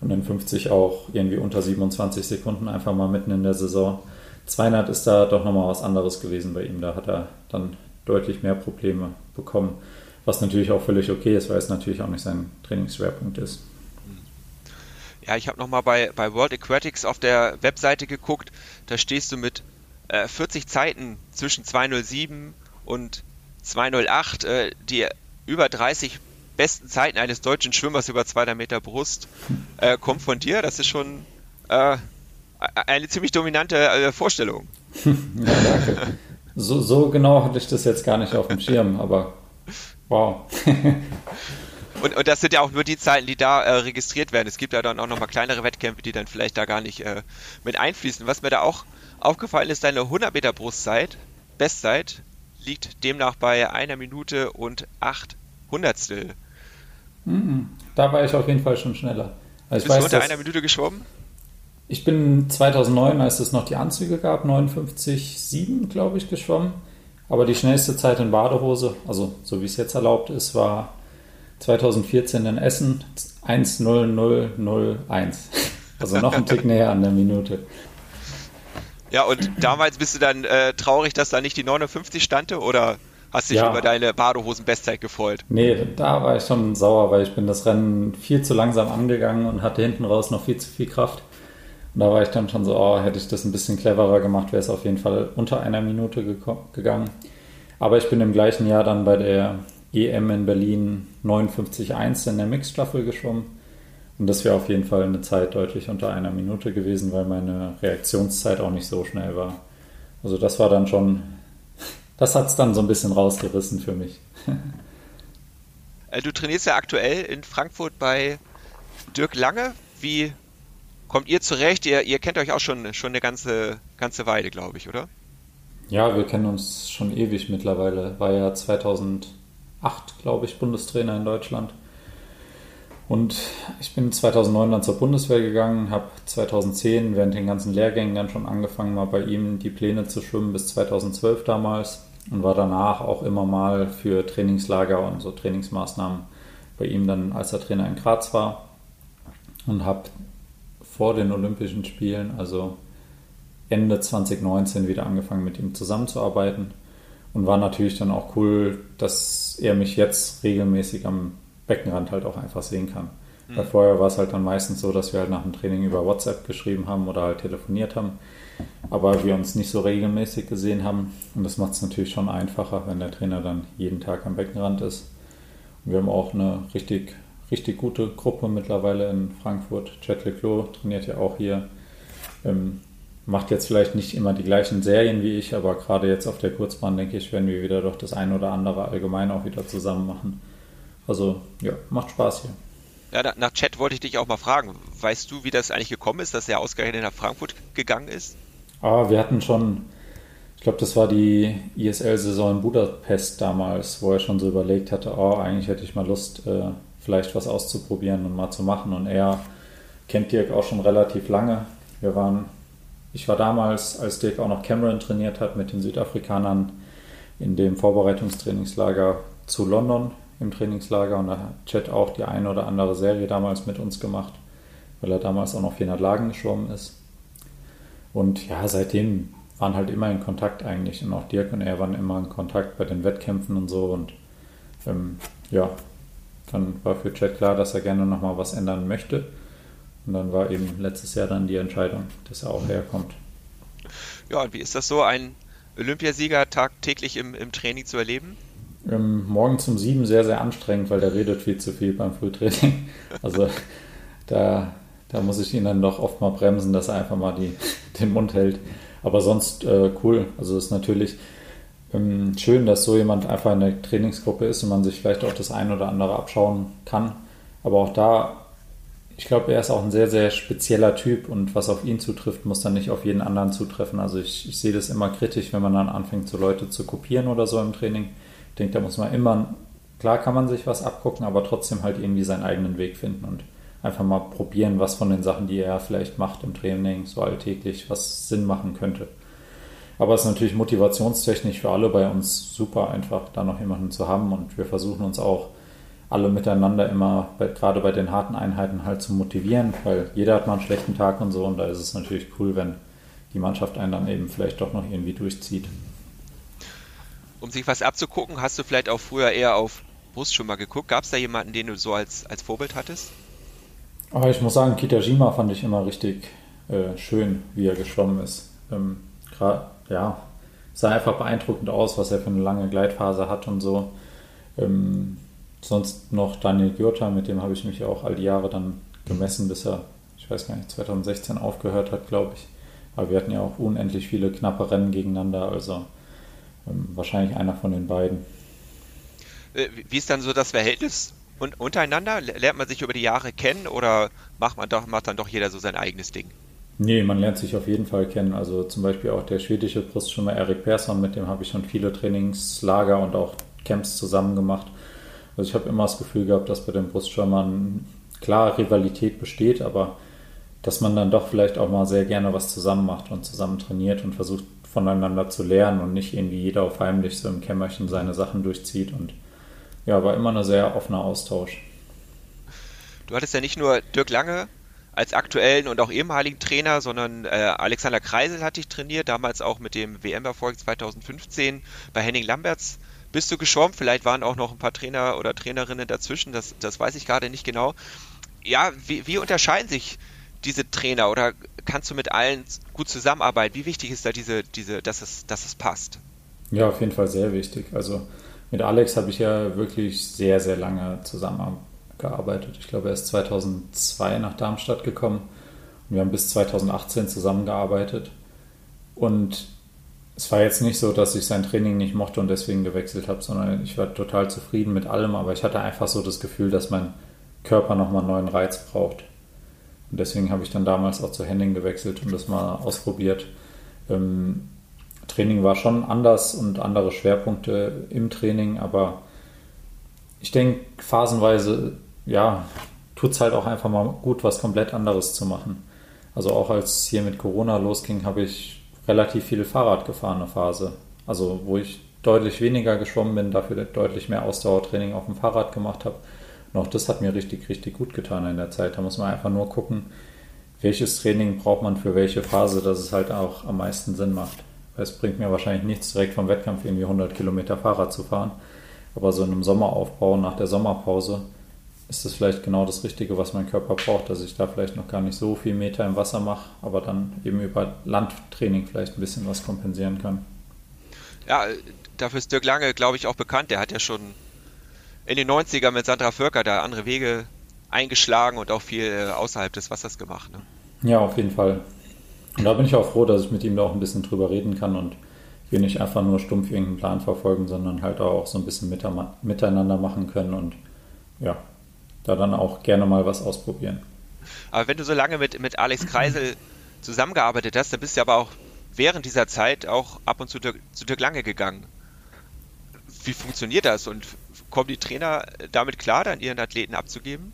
und dann 50 auch irgendwie unter 27 Sekunden einfach mal mitten in der Saison. 200 ist da doch nochmal was anderes gewesen bei ihm. Da hat er dann deutlich mehr Probleme bekommen, was natürlich auch völlig okay ist, weil es natürlich auch nicht sein Trainingsschwerpunkt ist. Ja, ich habe nochmal bei, bei World Aquatics auf der Webseite geguckt. Da stehst du mit äh, 40 Zeiten zwischen 207 und 208, äh, die über 30 besten Zeiten eines deutschen Schwimmers über 200 Meter Brust äh, kommt von dir. Das ist schon äh, eine ziemlich dominante äh, Vorstellung. ja, danke. So, so genau hatte ich das jetzt gar nicht auf dem Schirm, aber wow. Und, und, das sind ja auch nur die Zeiten, die da äh, registriert werden. Es gibt ja dann auch nochmal kleinere Wettkämpfe, die dann vielleicht da gar nicht äh, mit einfließen. Was mir da auch aufgefallen ist, deine 100 Meter Brustzeit, Bestzeit, liegt demnach bei einer Minute und acht Hundertstel. Da war ich auf jeden Fall schon schneller. Also ich Bist weiß, du unter einer Minute geschwommen? Ich bin 2009, als es noch die Anzüge gab, 59,7 glaube ich geschwommen. Aber die schnellste Zeit in Badehose, also so wie es jetzt erlaubt ist, war 2014 in Essen 1.0001. Also noch ein Tick näher an der Minute. Ja, und damals bist du dann äh, traurig, dass da nicht die 59 stande oder hast du dich ja. über deine Badehosen-Bestzeit gefreut? Nee, da war ich schon sauer, weil ich bin das Rennen viel zu langsam angegangen und hatte hinten raus noch viel zu viel Kraft. Und da war ich dann schon so, oh, hätte ich das ein bisschen cleverer gemacht, wäre es auf jeden Fall unter einer Minute gegangen. Aber ich bin im gleichen Jahr dann bei der EM in Berlin 59,1 in der Mixstaffel geschwommen. Und das wäre auf jeden Fall eine Zeit deutlich unter einer Minute gewesen, weil meine Reaktionszeit auch nicht so schnell war. Also das war dann schon, das hat es dann so ein bisschen rausgerissen für mich. Äh, du trainierst ja aktuell in Frankfurt bei Dirk Lange. Wie kommt ihr zurecht? Ihr, ihr kennt euch auch schon, schon eine ganze, ganze Weile, glaube ich, oder? Ja, wir kennen uns schon ewig mittlerweile. War ja 2000 2008, glaube ich, Bundestrainer in Deutschland. Und ich bin 2009 dann zur Bundeswehr gegangen, habe 2010 während den ganzen Lehrgängen dann schon angefangen, mal bei ihm die Pläne zu schwimmen bis 2012 damals und war danach auch immer mal für Trainingslager und so Trainingsmaßnahmen bei ihm dann, als er Trainer in Graz war und habe vor den Olympischen Spielen, also Ende 2019, wieder angefangen mit ihm zusammenzuarbeiten und war natürlich dann auch cool, dass er mich jetzt regelmäßig am Beckenrand halt auch einfach sehen kann. Mhm. Weil vorher war es halt dann meistens so, dass wir halt nach dem Training über WhatsApp geschrieben haben oder halt telefoniert haben, aber wir uns nicht so regelmäßig gesehen haben. Und das macht es natürlich schon einfacher, wenn der Trainer dann jeden Tag am Beckenrand ist. Und wir haben auch eine richtig, richtig gute Gruppe mittlerweile in Frankfurt. Chet Leclos trainiert ja auch hier. Ähm, macht jetzt vielleicht nicht immer die gleichen Serien wie ich, aber gerade jetzt auf der Kurzbahn, denke ich, werden wir wieder doch das ein oder andere allgemein auch wieder zusammen machen. Also ja, macht Spaß hier. Ja, nach Chat wollte ich dich auch mal fragen. Weißt du, wie das eigentlich gekommen ist, dass er ausgerechnet nach Frankfurt gegangen ist? Ah, wir hatten schon, ich glaube, das war die ISL-Saison in Budapest damals, wo er schon so überlegt hatte, oh, eigentlich hätte ich mal Lust, äh, vielleicht was auszuprobieren und mal zu machen. Und er kennt Dirk auch schon relativ lange. Wir waren ich war damals, als Dirk auch noch Cameron trainiert hat, mit den Südafrikanern in dem Vorbereitungstrainingslager zu London im Trainingslager und da hat Chet auch die eine oder andere Serie damals mit uns gemacht, weil er damals auch noch 400 Lagen geschwommen ist. Und ja, seitdem waren halt immer in Kontakt eigentlich und auch Dirk und er waren immer in Kontakt bei den Wettkämpfen und so und ähm, ja, dann war für Chet klar, dass er gerne nochmal was ändern möchte. Und dann war eben letztes Jahr dann die Entscheidung, dass er auch herkommt. Ja, und wie ist das so, einen Olympiasieger tagtäglich im, im Training zu erleben? Ähm, morgen um sieben sehr, sehr anstrengend, weil der redet viel zu viel beim Frühtraining. Also da, da muss ich ihn dann doch oft mal bremsen, dass er einfach mal die, den Mund hält. Aber sonst äh, cool. Also es ist natürlich ähm, schön, dass so jemand einfach in der Trainingsgruppe ist und man sich vielleicht auch das ein oder andere abschauen kann. Aber auch da, ich glaube, er ist auch ein sehr, sehr spezieller Typ und was auf ihn zutrifft, muss dann nicht auf jeden anderen zutreffen. Also ich, ich sehe das immer kritisch, wenn man dann anfängt, so Leute zu kopieren oder so im Training. Ich denke, da muss man immer, klar kann man sich was abgucken, aber trotzdem halt irgendwie seinen eigenen Weg finden und einfach mal probieren, was von den Sachen, die er vielleicht macht im Training, so alltäglich, was Sinn machen könnte. Aber es ist natürlich motivationstechnisch für alle bei uns super einfach, da noch jemanden zu haben und wir versuchen uns auch alle miteinander immer, bei, gerade bei den harten Einheiten halt zu motivieren, weil jeder hat mal einen schlechten Tag und so und da ist es natürlich cool, wenn die Mannschaft einen dann eben vielleicht doch noch irgendwie durchzieht. Um sich was abzugucken, hast du vielleicht auch früher eher auf Brustschwimmer geguckt? Gab es da jemanden, den du so als, als Vorbild hattest? Aber ich muss sagen, Kitajima fand ich immer richtig äh, schön, wie er geschwommen ist. Ähm, ja, sah einfach beeindruckend aus, was er für eine lange Gleitphase hat und so. Ähm, sonst noch Daniel Gürter, mit dem habe ich mich auch all die Jahre dann gemessen, bis er, ich weiß gar nicht, 2016 aufgehört hat, glaube ich. Aber wir hatten ja auch unendlich viele knappe Rennen gegeneinander, also ähm, wahrscheinlich einer von den beiden. Äh, wie ist dann so das Verhältnis und untereinander? Lernt man sich über die Jahre kennen oder macht man doch, macht dann doch jeder so sein eigenes Ding? Nee, man lernt sich auf jeden Fall kennen. Also zum Beispiel auch der schwedische Brustschwimmer Erik Persson, mit dem habe ich schon viele Trainingslager und auch Camps zusammen gemacht. Also ich habe immer das Gefühl gehabt, dass bei den Brustschwimmern klar Rivalität besteht, aber dass man dann doch vielleicht auch mal sehr gerne was zusammen macht und zusammen trainiert und versucht voneinander zu lernen und nicht irgendwie jeder auf heimlich so im Kämmerchen seine Sachen durchzieht und ja, war immer ein sehr offener Austausch. Du hattest ja nicht nur Dirk Lange als aktuellen und auch ehemaligen Trainer, sondern äh, Alexander Kreisel hat dich trainiert, damals auch mit dem WM-Erfolg 2015 bei Henning Lamberts. Bist du geschwommen? Vielleicht waren auch noch ein paar Trainer oder Trainerinnen dazwischen, das, das weiß ich gerade nicht genau. Ja, wie, wie unterscheiden sich diese Trainer oder kannst du mit allen gut zusammenarbeiten? Wie wichtig ist da diese, diese, dass es, dass es passt? Ja, auf jeden Fall sehr wichtig. Also mit Alex habe ich ja wirklich sehr, sehr lange zusammengearbeitet. Ich glaube, er ist 2002 nach Darmstadt gekommen und wir haben bis 2018 zusammengearbeitet. Und es war jetzt nicht so, dass ich sein Training nicht mochte und deswegen gewechselt habe, sondern ich war total zufrieden mit allem, aber ich hatte einfach so das Gefühl, dass mein Körper nochmal einen neuen Reiz braucht. Und deswegen habe ich dann damals auch zu Henning gewechselt und das mal ausprobiert. Ähm, Training war schon anders und andere Schwerpunkte im Training, aber ich denke, phasenweise, ja, tut es halt auch einfach mal gut, was komplett anderes zu machen. Also auch als hier mit Corona losging, habe ich relativ viel Fahrrad gefahren, eine Phase. Also wo ich deutlich weniger geschwommen bin, dafür deutlich mehr Ausdauertraining auf dem Fahrrad gemacht habe. Und auch das hat mir richtig, richtig gut getan in der Zeit. Da muss man einfach nur gucken, welches Training braucht man für welche Phase, dass es halt auch am meisten Sinn macht. Es bringt mir wahrscheinlich nichts, direkt vom Wettkampf irgendwie 100 Kilometer Fahrrad zu fahren. Aber so in einem Sommeraufbau nach der Sommerpause ist das vielleicht genau das Richtige, was mein Körper braucht, dass ich da vielleicht noch gar nicht so viel Meter im Wasser mache, aber dann eben über Landtraining vielleicht ein bisschen was kompensieren kann. Ja, dafür ist Dirk Lange, glaube ich, auch bekannt. Der hat ja schon in den 90ern mit Sandra Völker da andere Wege eingeschlagen und auch viel äh, außerhalb des Wassers gemacht. Ne? Ja, auf jeden Fall. Und da bin ich auch froh, dass ich mit ihm da auch ein bisschen drüber reden kann und wir nicht einfach nur stumpf irgendeinen Plan verfolgen, sondern halt auch so ein bisschen miteinander machen können und ja, da dann auch gerne mal was ausprobieren. Aber wenn du so lange mit, mit Alex Kreisel zusammengearbeitet hast, dann bist du aber auch während dieser Zeit auch ab und zu zu Dirk Lange gegangen. Wie funktioniert das und kommen die Trainer damit klar, dann ihren Athleten abzugeben?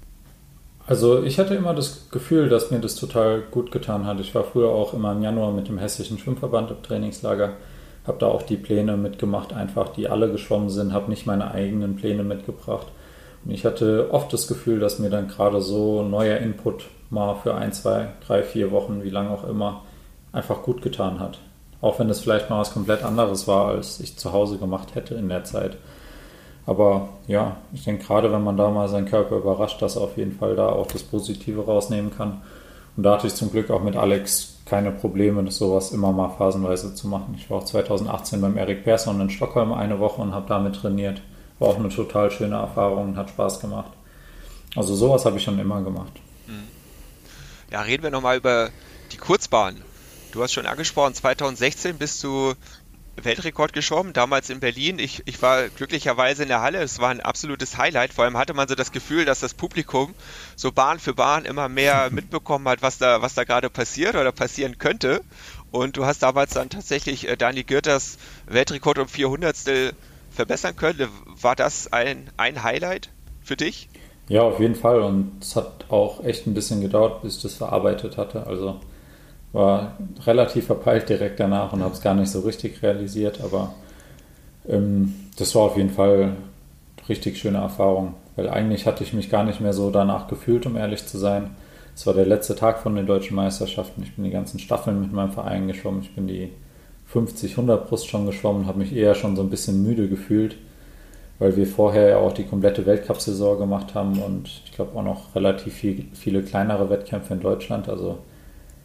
Also ich hatte immer das Gefühl, dass mir das total gut getan hat. Ich war früher auch immer im Januar mit dem Hessischen Schwimmverband im Trainingslager, habe da auch die Pläne mitgemacht, einfach die alle geschwommen sind, habe nicht meine eigenen Pläne mitgebracht. Und ich hatte oft das Gefühl, dass mir dann gerade so neuer Input mal für ein, zwei, drei, vier Wochen, wie lange auch immer, einfach gut getan hat. Auch wenn es vielleicht mal was komplett anderes war, als ich zu Hause gemacht hätte in der Zeit. Aber ja, ich denke, gerade wenn man da mal seinen Körper überrascht, dass er auf jeden Fall da auch das Positive rausnehmen kann. Und da hatte ich zum Glück auch mit Alex keine Probleme, das sowas immer mal phasenweise zu machen. Ich war auch 2018 beim Erik Persson in Stockholm eine Woche und habe damit trainiert. War auch eine total schöne Erfahrung und hat Spaß gemacht. Also sowas habe ich schon immer gemacht. Mhm. Ja, reden wir nochmal über die Kurzbahn. Du hast schon angesprochen, 2016 bist du Weltrekord geschwommen, damals in Berlin. Ich, ich war glücklicherweise in der Halle. Es war ein absolutes Highlight. Vor allem hatte man so das Gefühl, dass das Publikum so Bahn für Bahn immer mehr mitbekommen hat, was da, was da gerade passiert oder passieren könnte. Und du hast damals dann tatsächlich äh, Dani Gürters Weltrekord um 400 verbessern können. War das ein, ein Highlight für dich? Ja, auf jeden Fall. Und es hat auch echt ein bisschen gedauert, bis ich das verarbeitet hatte. Also war relativ verpeilt direkt danach und habe es gar nicht so richtig realisiert, aber ähm, das war auf jeden Fall eine richtig schöne Erfahrung, weil eigentlich hatte ich mich gar nicht mehr so danach gefühlt, um ehrlich zu sein. Es war der letzte Tag von den deutschen Meisterschaften. Ich bin die ganzen Staffeln mit meinem Verein geschwommen. Ich bin die 50, 100 Brust schon geschwommen, habe mich eher schon so ein bisschen müde gefühlt, weil wir vorher ja auch die komplette Weltcup-Saison gemacht haben und ich glaube auch noch relativ viel, viele kleinere Wettkämpfe in Deutschland. Also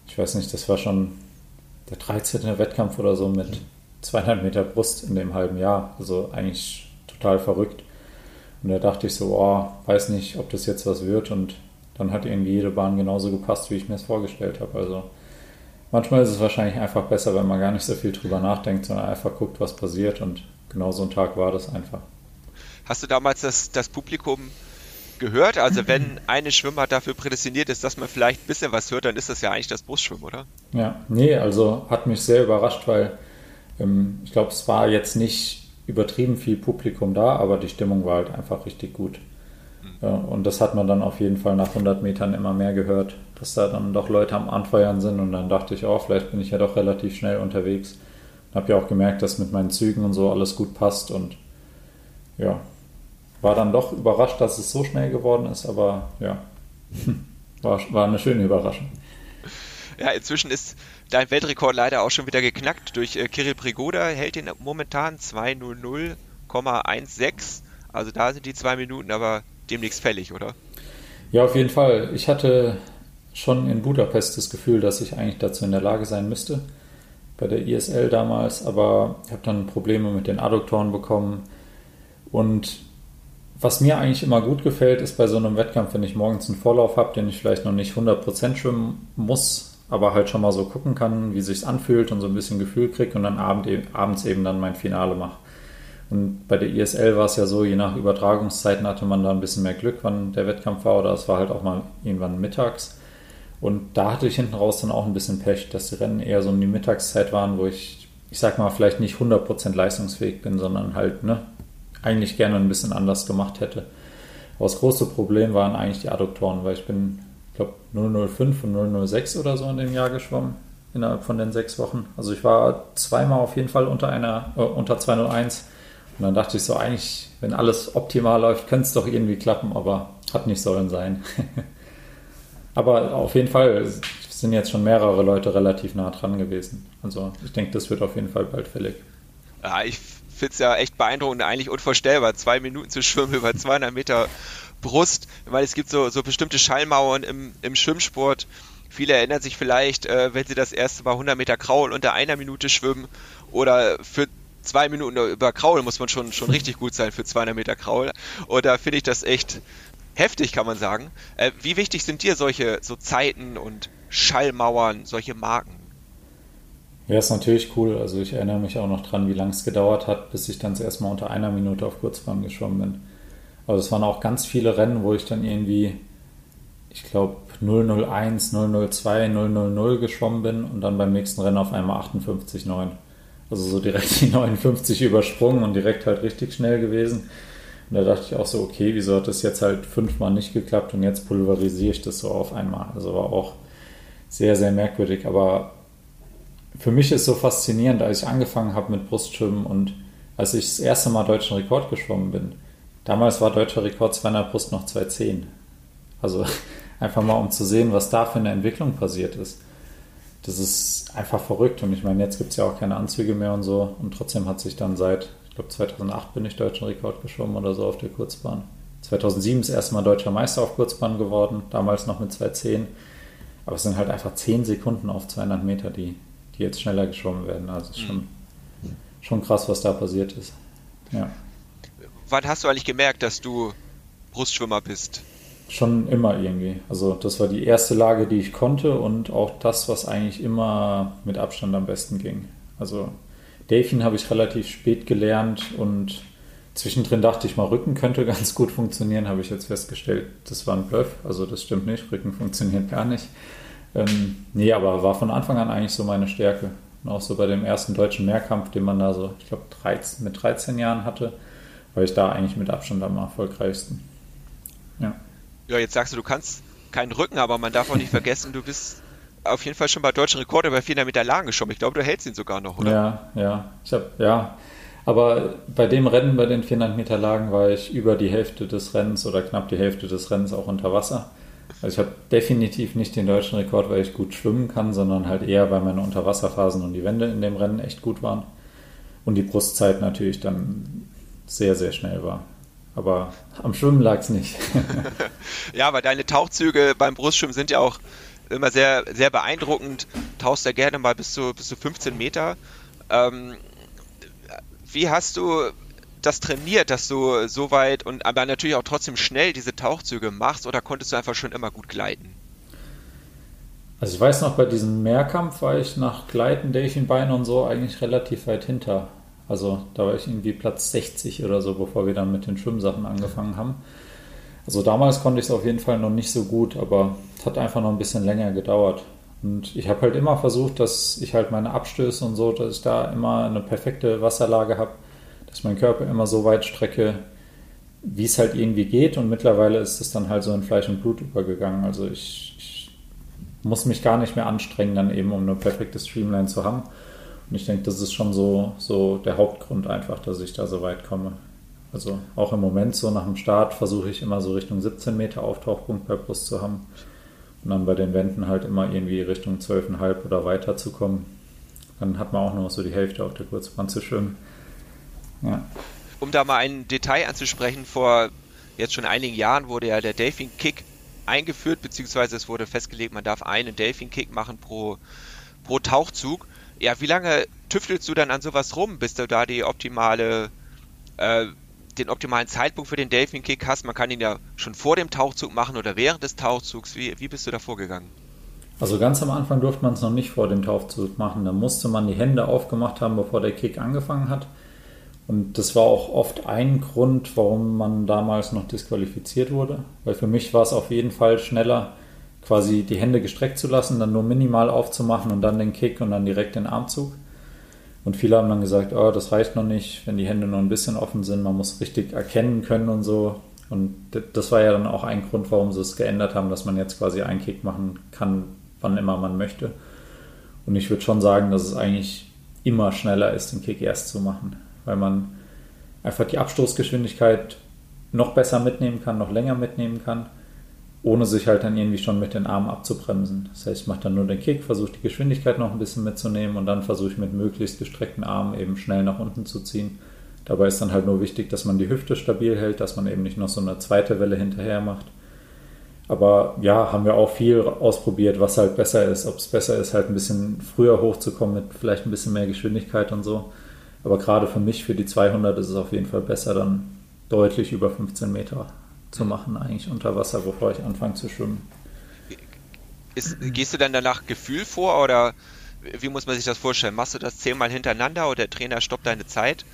ich weiß nicht, das war schon der 13. Wettkampf oder so mit 200 Meter Brust in dem halben Jahr. Also eigentlich total verrückt. Und da dachte ich so, oh, weiß nicht, ob das jetzt was wird. Und dann hat irgendwie jede Bahn genauso gepasst, wie ich mir es vorgestellt habe. Also manchmal ist es wahrscheinlich einfach besser, wenn man gar nicht so viel drüber nachdenkt, sondern einfach guckt, was passiert. Und genau so ein Tag war das einfach. Hast du damals das, das Publikum gehört. Also wenn eine Schwimmer dafür prädestiniert ist, dass man vielleicht ein bisschen was hört, dann ist das ja eigentlich das Brustschwimmen, oder? Ja, nee, also hat mich sehr überrascht, weil ähm, ich glaube, es war jetzt nicht übertrieben viel Publikum da, aber die Stimmung war halt einfach richtig gut. Mhm. Ja, und das hat man dann auf jeden Fall nach 100 Metern immer mehr gehört, dass da dann doch Leute am Anfeuern sind und dann dachte ich, oh, vielleicht bin ich ja doch relativ schnell unterwegs. Habe ja auch gemerkt, dass mit meinen Zügen und so alles gut passt und ja, war dann doch überrascht, dass es so schnell geworden ist, aber ja, war, war eine schöne Überraschung. Ja, inzwischen ist dein Weltrekord leider auch schon wieder geknackt durch äh, Kirill Prigoda, hält ihn momentan 2.00,16. Also da sind die zwei Minuten aber demnächst fällig, oder? Ja, auf jeden Fall. Ich hatte schon in Budapest das Gefühl, dass ich eigentlich dazu in der Lage sein müsste, bei der ISL damals, aber ich habe dann Probleme mit den Adduktoren bekommen und was mir eigentlich immer gut gefällt, ist bei so einem Wettkampf, wenn ich morgens einen Vorlauf habe, den ich vielleicht noch nicht 100% schwimmen muss, aber halt schon mal so gucken kann, wie sich anfühlt und so ein bisschen Gefühl kriege und dann abend, e-, abends eben dann mein Finale mache. Und bei der ISL war es ja so, je nach Übertragungszeiten hatte man da ein bisschen mehr Glück, wann der Wettkampf war, oder es war halt auch mal irgendwann mittags. Und da hatte ich hinten raus dann auch ein bisschen Pech, dass die Rennen eher so um die Mittagszeit waren, wo ich, ich sag mal, vielleicht nicht 100% leistungsfähig bin, sondern halt, ne, eigentlich gerne ein bisschen anders gemacht hätte. Aber das große Problem waren eigentlich die Adduktoren, weil ich bin, ich glaube, 005 und 006 oder so in dem Jahr geschwommen, innerhalb von den sechs Wochen. Also ich war zweimal auf jeden Fall unter einer, äh, unter 201. Und dann dachte ich so, eigentlich, wenn alles optimal läuft, könnte es doch irgendwie klappen, aber hat nicht sollen sein. aber auf jeden Fall sind jetzt schon mehrere Leute relativ nah dran gewesen. Also ich denke, das wird auf jeden Fall bald fällig. Ja, ich finde es ja echt beeindruckend, eigentlich unvorstellbar, zwei Minuten zu schwimmen über 200 Meter Brust, weil es gibt so, so bestimmte Schallmauern im, im Schwimmsport. Viele erinnern sich vielleicht, äh, wenn sie das erste Mal 100 Meter Kraul unter einer Minute schwimmen oder für zwei Minuten über Kraul muss man schon, schon richtig gut sein für 200 Meter Kraul. Und da finde ich das echt heftig, kann man sagen. Äh, wie wichtig sind dir solche so Zeiten und Schallmauern, solche Marken? Ja, ist natürlich cool. Also ich erinnere mich auch noch dran, wie lange es gedauert hat, bis ich dann zuerst mal unter einer Minute auf Kurzbahn geschwommen bin. Also es waren auch ganz viele Rennen, wo ich dann irgendwie, ich glaube, 001, 002, 000 geschwommen bin und dann beim nächsten Rennen auf einmal 58,9. Also so direkt die 59 übersprungen und direkt halt richtig schnell gewesen. Und da dachte ich auch so, okay, wieso hat das jetzt halt fünfmal nicht geklappt und jetzt pulverisiere ich das so auf einmal. Also war auch sehr, sehr merkwürdig. Aber für mich ist so faszinierend, als ich angefangen habe mit Brustschwimmen und als ich das erste Mal deutschen Rekord geschwommen bin. Damals war deutscher Rekord 200 Brust noch 210. Also einfach mal, um zu sehen, was da für eine Entwicklung passiert ist. Das ist einfach verrückt. Und ich meine, jetzt gibt es ja auch keine Anzüge mehr und so. Und trotzdem hat sich dann seit, ich glaube, 2008 bin ich deutschen Rekord geschwommen oder so auf der Kurzbahn. 2007 ist erstmal deutscher Meister auf Kurzbahn geworden, damals noch mit 210. Aber es sind halt einfach 10 Sekunden auf 200 Meter, die, die jetzt schneller geschwommen werden. Also ist schon, schon krass, was da passiert ist. Ja. Wann hast du eigentlich gemerkt, dass du Brustschwimmer bist? Schon immer irgendwie. Also das war die erste Lage, die ich konnte und auch das, was eigentlich immer mit Abstand am besten ging. Also Delfin habe ich relativ spät gelernt und zwischendrin dachte ich mal, Rücken könnte ganz gut funktionieren, habe ich jetzt festgestellt, das war ein Bluff. Also das stimmt nicht, Rücken funktioniert gar nicht. Ähm, nee, aber war von Anfang an eigentlich so meine Stärke. Und auch so bei dem ersten deutschen Mehrkampf, den man da so, ich glaube, mit 13 Jahren hatte, war ich da eigentlich mit Abstand am erfolgreichsten. Ja. Ja, jetzt sagst du, du kannst keinen Rücken, aber man darf auch nicht vergessen, du bist auf jeden Fall schon bei deutschen Rekorden bei 400 Meter Lagen geschwommen. Ich glaube, du hältst ihn sogar noch, oder? Ja, ja. Ich habe, ja. Aber bei dem Rennen, bei den 400 Meter Lagen, war ich über die Hälfte des Rennens oder knapp die Hälfte des Rennens auch unter Wasser. Also ich habe definitiv nicht den deutschen Rekord, weil ich gut schwimmen kann, sondern halt eher, weil meine Unterwasserphasen und die Wände in dem Rennen echt gut waren. Und die Brustzeit natürlich dann sehr, sehr schnell war. Aber am Schwimmen lag es nicht. ja, aber deine Tauchzüge beim Brustschwimmen sind ja auch immer sehr, sehr beeindruckend. Tauchst ja gerne mal bis zu, bis zu 15 Meter. Ähm, wie hast du das trainiert, dass du so weit und aber natürlich auch trotzdem schnell diese Tauchzüge machst oder konntest du einfach schon immer gut gleiten? Also ich weiß noch, bei diesem Mehrkampf war ich nach Gleiten, Delfinbein und so eigentlich relativ weit hinter. Also da war ich irgendwie Platz 60 oder so, bevor wir dann mit den Schwimmsachen angefangen haben. Also damals konnte ich es auf jeden Fall noch nicht so gut, aber es hat einfach noch ein bisschen länger gedauert. Und ich habe halt immer versucht, dass ich halt meine Abstöße und so, dass ich da immer eine perfekte Wasserlage habe, dass mein Körper immer so weit strecke, wie es halt irgendwie geht. Und mittlerweile ist es dann halt so in Fleisch und Blut übergegangen. Also ich, ich muss mich gar nicht mehr anstrengen, dann eben, um eine perfekte Streamline zu haben. Und ich denke, das ist schon so, so der Hauptgrund einfach, dass ich da so weit komme. Also auch im Moment so nach dem Start versuche ich immer so Richtung 17 Meter Auftauchpunkt bei Brust zu haben. Und dann bei den Wänden halt immer irgendwie Richtung 12,5 oder weiter zu kommen. Dann hat man auch noch so die Hälfte auf der Kurzbahn zu schwimmen. Ja. Um da mal ein Detail anzusprechen, vor jetzt schon einigen Jahren wurde ja der Delfin Kick eingeführt, beziehungsweise es wurde festgelegt, man darf einen Delfin Kick machen pro, pro Tauchzug. Ja, wie lange tüftelst du dann an sowas rum, bis du da die optimale, äh, den optimalen Zeitpunkt für den Delfin Kick hast? Man kann ihn ja schon vor dem Tauchzug machen oder während des Tauchzugs. Wie, wie bist du da vorgegangen? Also ganz am Anfang durfte man es noch nicht vor dem Tauchzug machen. Da musste man die Hände aufgemacht haben, bevor der Kick angefangen hat. Und das war auch oft ein Grund, warum man damals noch disqualifiziert wurde. Weil für mich war es auf jeden Fall schneller, quasi die Hände gestreckt zu lassen, dann nur minimal aufzumachen und dann den Kick und dann direkt den Armzug. Und viele haben dann gesagt, oh, das reicht noch nicht, wenn die Hände nur ein bisschen offen sind, man muss richtig erkennen können und so. Und das war ja dann auch ein Grund, warum sie es geändert haben, dass man jetzt quasi einen Kick machen kann, wann immer man möchte. Und ich würde schon sagen, dass es eigentlich immer schneller ist, den Kick erst zu machen, weil man einfach die Abstoßgeschwindigkeit noch besser mitnehmen kann, noch länger mitnehmen kann ohne sich halt dann irgendwie schon mit den Armen abzubremsen. Das heißt, ich mache dann nur den Kick, versuche die Geschwindigkeit noch ein bisschen mitzunehmen und dann versuche ich mit möglichst gestreckten Armen eben schnell nach unten zu ziehen. Dabei ist dann halt nur wichtig, dass man die Hüfte stabil hält, dass man eben nicht noch so eine zweite Welle hinterher macht. Aber ja, haben wir auch viel ausprobiert, was halt besser ist. Ob es besser ist, halt ein bisschen früher hochzukommen mit vielleicht ein bisschen mehr Geschwindigkeit und so. Aber gerade für mich, für die 200, ist es auf jeden Fall besser, dann deutlich über 15 Meter zu machen, eigentlich unter Wasser, bevor ich anfange zu schwimmen. Ist, gehst du dann danach Gefühl vor oder wie muss man sich das vorstellen? Machst du das zehnmal hintereinander oder der Trainer stoppt deine Zeit,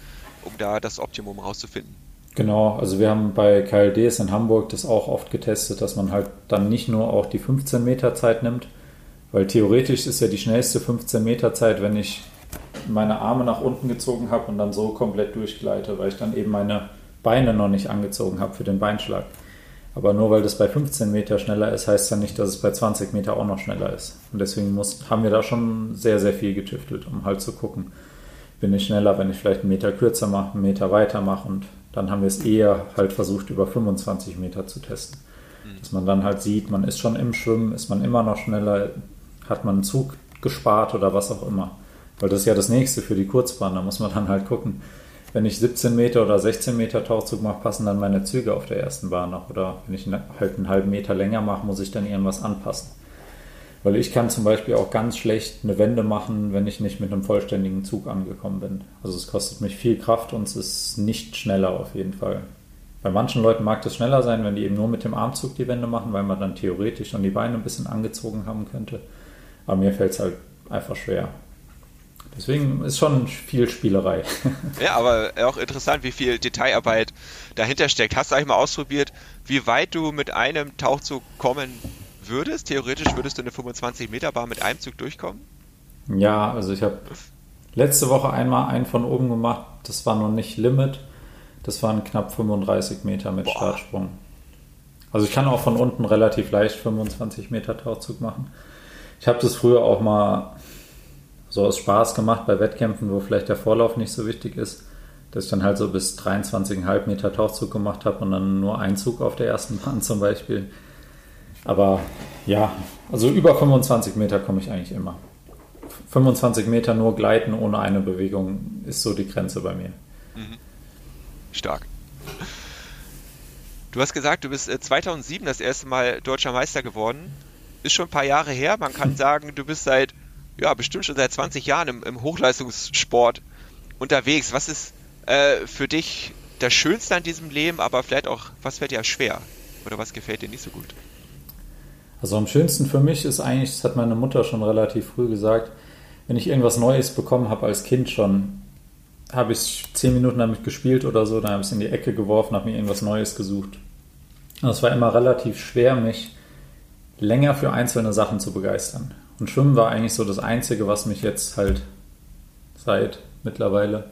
um da das Optimum rauszufinden? Genau, also wir haben bei KLDs in Hamburg das auch oft getestet, dass man halt dann nicht nur auch die 15 Meter Zeit nimmt, weil theoretisch ist ja die schnellste 15 Meter Zeit, wenn ich meine Arme nach unten gezogen habe und dann so komplett durchgleite, weil ich dann eben meine Beine noch nicht angezogen habe für den Beinschlag. Aber nur weil das bei 15 Meter schneller ist, heißt ja nicht, dass es bei 20 Meter auch noch schneller ist. Und deswegen muss, haben wir da schon sehr, sehr viel getüftelt, um halt zu gucken, bin ich schneller, wenn ich vielleicht einen Meter kürzer mache, einen Meter weiter mache. Und dann haben wir es eher halt versucht, über 25 Meter zu testen. Mhm. Dass man dann halt sieht, man ist schon im Schwimmen, ist man immer noch schneller, hat man einen Zug gespart oder was auch immer. Weil das ist ja das nächste für die Kurzbahn. Da muss man dann halt gucken, wenn ich 17 Meter oder 16 Meter Tauchzug mache, passen dann meine Züge auf der ersten Bahn noch. Oder wenn ich halt einen halben Meter länger mache, muss ich dann irgendwas anpassen. Weil ich kann zum Beispiel auch ganz schlecht eine Wende machen, wenn ich nicht mit einem vollständigen Zug angekommen bin. Also es kostet mich viel Kraft und es ist nicht schneller auf jeden Fall. Bei manchen Leuten mag das schneller sein, wenn die eben nur mit dem Armzug die Wende machen, weil man dann theoretisch schon die Beine ein bisschen angezogen haben könnte. Aber mir fällt es halt einfach schwer. Deswegen ist schon viel Spielerei. Ja, aber auch interessant, wie viel Detailarbeit dahinter steckt. Hast du eigentlich mal ausprobiert, wie weit du mit einem Tauchzug kommen würdest? Theoretisch würdest du eine 25 Meter Bar mit einem Zug durchkommen? Ja, also ich habe letzte Woche einmal einen von oben gemacht. Das war noch nicht Limit. Das waren knapp 35 Meter mit Boah. Startsprung. Also ich kann auch von unten relativ leicht 25 Meter Tauchzug machen. Ich habe das früher auch mal so aus Spaß gemacht bei Wettkämpfen, wo vielleicht der Vorlauf nicht so wichtig ist, dass ich dann halt so bis 23,5 Meter Tauchzug gemacht habe und dann nur einen Zug auf der ersten Bahn zum Beispiel. Aber ja, also über 25 Meter komme ich eigentlich immer. 25 Meter nur gleiten ohne eine Bewegung ist so die Grenze bei mir. Mhm. Stark. Du hast gesagt, du bist 2007 äh, das erste Mal deutscher Meister geworden. Ist schon ein paar Jahre her. Man kann sagen, du bist seit, ja, bestimmt schon seit 20 Jahren im, im Hochleistungssport unterwegs. Was ist äh, für dich das Schönste an diesem Leben, aber vielleicht auch, was fällt dir schwer? Oder was gefällt dir nicht so gut? Also am schönsten für mich ist eigentlich, das hat meine Mutter schon relativ früh gesagt, wenn ich irgendwas Neues bekommen habe als Kind schon, habe ich zehn Minuten damit gespielt oder so, dann habe ich es in die Ecke geworfen, habe mir irgendwas Neues gesucht. Und es war immer relativ schwer, mich länger für einzelne Sachen zu begeistern. Und Schwimmen war eigentlich so das Einzige, was mich jetzt halt seit mittlerweile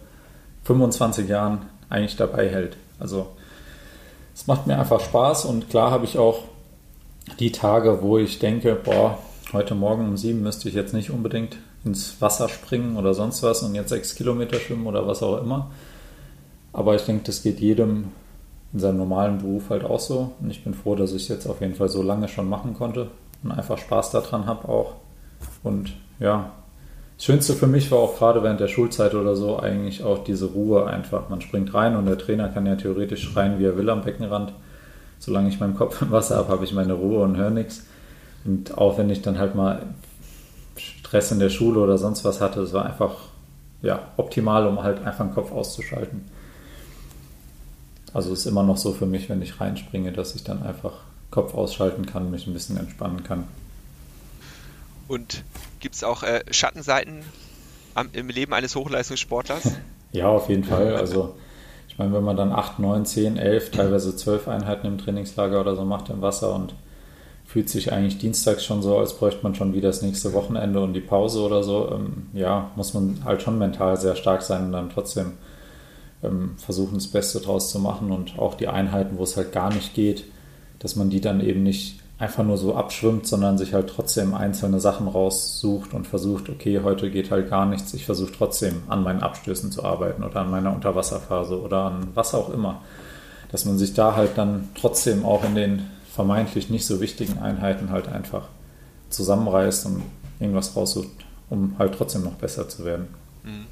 25 Jahren eigentlich dabei hält. Also es macht mir einfach Spaß und klar habe ich auch die Tage, wo ich denke, boah, heute Morgen um sieben müsste ich jetzt nicht unbedingt ins Wasser springen oder sonst was und jetzt sechs Kilometer schwimmen oder was auch immer. Aber ich denke, das geht jedem in seinem normalen Beruf halt auch so. Und ich bin froh, dass ich es jetzt auf jeden Fall so lange schon machen konnte und einfach Spaß daran habe auch. Und ja, das Schönste für mich war auch gerade während der Schulzeit oder so eigentlich auch diese Ruhe einfach. Man springt rein und der Trainer kann ja theoretisch schreien, wie er will am Beckenrand. Solange ich meinen Kopf im Wasser habe, habe ich meine Ruhe und höre nichts. Und auch wenn ich dann halt mal Stress in der Schule oder sonst was hatte, es war einfach ja, optimal, um halt einfach den Kopf auszuschalten. Also ist immer noch so für mich, wenn ich reinspringe, dass ich dann einfach Kopf ausschalten kann, mich ein bisschen entspannen kann. Und gibt es auch äh, Schattenseiten am, im Leben eines Hochleistungssportlers? ja, auf jeden Fall. Also ich meine, wenn man dann 8, 9, 10, 11, teilweise 12 Einheiten im Trainingslager oder so macht im Wasser und fühlt sich eigentlich dienstags schon so, als bräuchte man schon wieder das nächste Wochenende und die Pause oder so, ähm, ja, muss man halt schon mental sehr stark sein und dann trotzdem ähm, versuchen, das Beste draus zu machen und auch die Einheiten, wo es halt gar nicht geht, dass man die dann eben nicht einfach nur so abschwimmt, sondern sich halt trotzdem einzelne Sachen raussucht und versucht, okay, heute geht halt gar nichts, ich versuche trotzdem an meinen Abstößen zu arbeiten oder an meiner Unterwasserphase oder an was auch immer. Dass man sich da halt dann trotzdem auch in den vermeintlich nicht so wichtigen Einheiten halt einfach zusammenreißt und irgendwas raussucht, um halt trotzdem noch besser zu werden. Mhm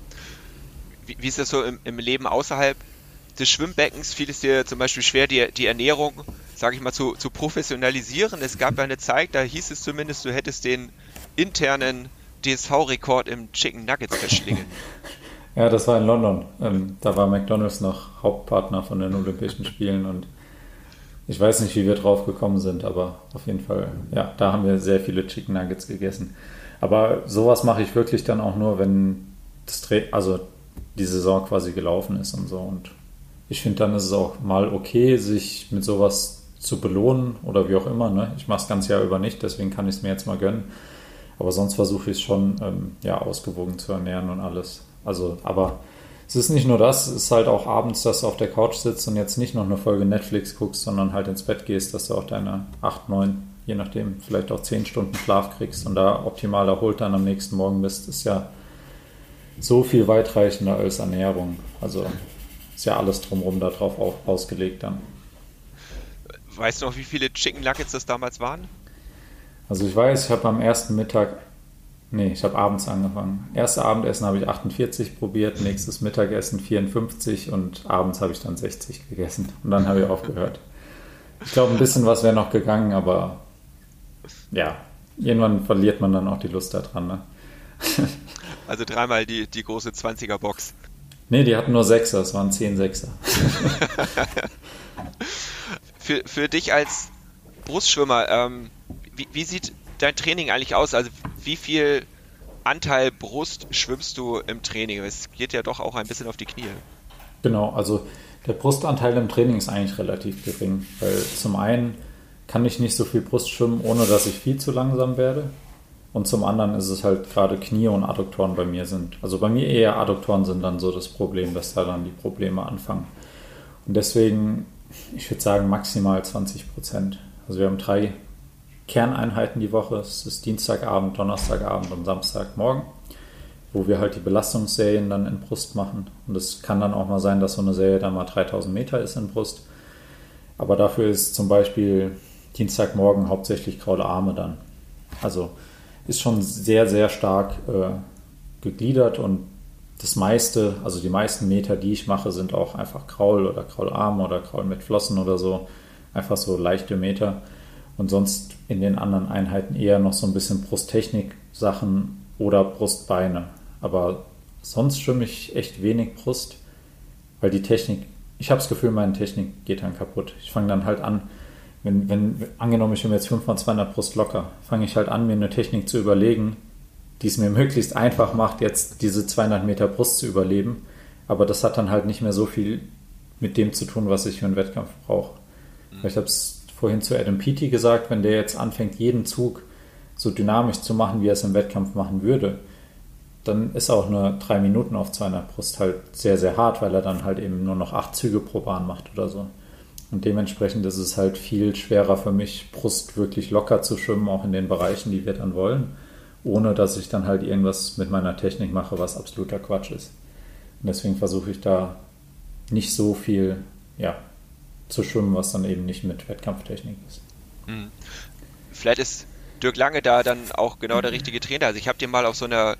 wie, ist das so im, im, Leben außerhalb des Schwimmbeckens? Fiel es dir zum Beispiel schwer, die, die Ernährung, sage ich mal, zu, zu professionalisieren? Es gab ja eine Zeit, da hieß es zumindest, du hättest den internen DSV-Rekord im Chicken Nuggets verschlingen. ja, das war in London. Ähm, da war McDonald's noch Hauptpartner von den Olympischen Spielen und ich weiß nicht, wie wir drauf gekommen sind, aber auf jeden Fall, ja, da haben wir sehr viele Chicken Nuggets gegessen. Aber sowas mache ich wirklich dann auch nur, wenn das also die Saison quasi gelaufen ist und so. Und ich finde, dann ist es auch mal okay, sich mit sowas zu belohnen oder wie auch immer. Ne? Ich mache es ganz Jahr über nicht, deswegen kann ich es mir jetzt mal gönnen. Aber sonst versuche ich es schon ähm, ja, ausgewogen zu ernähren und alles. Also, aber es ist nicht nur das, es ist halt auch abends, dass du auf der Couch sitzt und jetzt nicht noch eine Folge Netflix guckst, sondern halt ins Bett gehst, dass du auch deine 8, 9, je nachdem, vielleicht auch 10 Stunden Schlaf kriegst und da optimal erholt dann am nächsten Morgen bist, ist ja so viel weitreichender als Ernährung. Also ist ja alles drumherum darauf ausgelegt dann. Weißt du noch, wie viele Chicken Nuggets das damals waren? Also ich weiß, ich habe am ersten Mittag, nee, ich habe abends angefangen. Erste Abendessen habe ich 48 probiert, nächstes Mittagessen 54 und abends habe ich dann 60 gegessen. Und dann habe ich aufgehört. Ich glaube, ein bisschen was wäre noch gegangen, aber ja, irgendwann verliert man dann auch die Lust daran. Ne? also dreimal die, die große 20er Box. Nee, die hatten nur Sechser, es waren zehn Sechser. für, für dich als Brustschwimmer, ähm, wie, wie sieht dein Training eigentlich aus? Also wie viel Anteil Brust schwimmst du im Training? Es geht ja doch auch ein bisschen auf die Knie. Genau, also der Brustanteil im Training ist eigentlich relativ gering, weil zum einen kann ich nicht so viel Brust schwimmen, ohne dass ich viel zu langsam werde. Und zum anderen ist es halt gerade Knie und Adduktoren bei mir sind. Also bei mir eher Adduktoren sind dann so das Problem, dass da dann die Probleme anfangen. Und deswegen, ich würde sagen, maximal 20 Prozent. Also wir haben drei Kerneinheiten die Woche. Es ist Dienstagabend, Donnerstagabend und Samstagmorgen, wo wir halt die Belastungsserien dann in Brust machen. Und es kann dann auch mal sein, dass so eine Serie dann mal 3000 Meter ist in Brust. Aber dafür ist zum Beispiel Dienstagmorgen hauptsächlich graue Arme dann. Also ist schon sehr, sehr stark äh, gegliedert und das meiste, also die meisten Meter, die ich mache, sind auch einfach Kraul oder Kraularme oder Kraul mit Flossen oder so. Einfach so leichte Meter. Und sonst in den anderen Einheiten eher noch so ein bisschen Brusttechnik-Sachen oder Brustbeine. Aber sonst schwimme ich echt wenig Brust, weil die Technik, ich habe das Gefühl, meine Technik geht dann kaputt. Ich fange dann halt an, wenn, wenn angenommen, ich schwimme jetzt 5 mal 200 Brust locker, fange ich halt an, mir eine Technik zu überlegen, die es mir möglichst einfach macht, jetzt diese 200 Meter Brust zu überleben. Aber das hat dann halt nicht mehr so viel mit dem zu tun, was ich für einen Wettkampf brauche. Mhm. Ich habe es vorhin zu Adam Peaty gesagt, wenn der jetzt anfängt, jeden Zug so dynamisch zu machen, wie er es im Wettkampf machen würde, dann ist auch nur drei Minuten auf 200 Brust halt sehr, sehr hart, weil er dann halt eben nur noch acht Züge pro Bahn macht oder so. Und dementsprechend ist es halt viel schwerer für mich, Brust wirklich locker zu schwimmen, auch in den Bereichen, die wir dann wollen, ohne dass ich dann halt irgendwas mit meiner Technik mache, was absoluter Quatsch ist. Und deswegen versuche ich da nicht so viel ja, zu schwimmen, was dann eben nicht mit Wettkampftechnik ist. Hm. Vielleicht ist Dirk Lange da dann auch genau der richtige Trainer. Also ich habe den mal auf so einer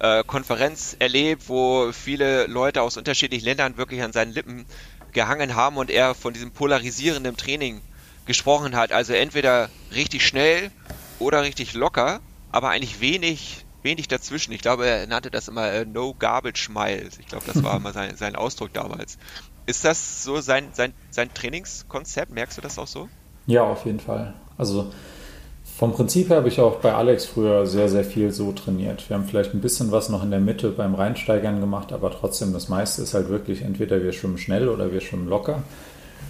äh, Konferenz erlebt, wo viele Leute aus unterschiedlichen Ländern wirklich an seinen Lippen gehangen haben und er von diesem polarisierenden Training gesprochen hat. Also entweder richtig schnell oder richtig locker, aber eigentlich wenig, wenig dazwischen. Ich glaube, er nannte das immer äh, No Garbage Miles. Ich glaube, das war immer sein, sein Ausdruck damals. Ist das so sein, sein, sein Trainingskonzept? Merkst du das auch so? Ja, auf jeden Fall. Also vom Prinzip her habe ich auch bei Alex früher sehr, sehr viel so trainiert. Wir haben vielleicht ein bisschen was noch in der Mitte beim Reinsteigern gemacht, aber trotzdem, das meiste ist halt wirklich entweder wir schwimmen schnell oder wir schwimmen locker.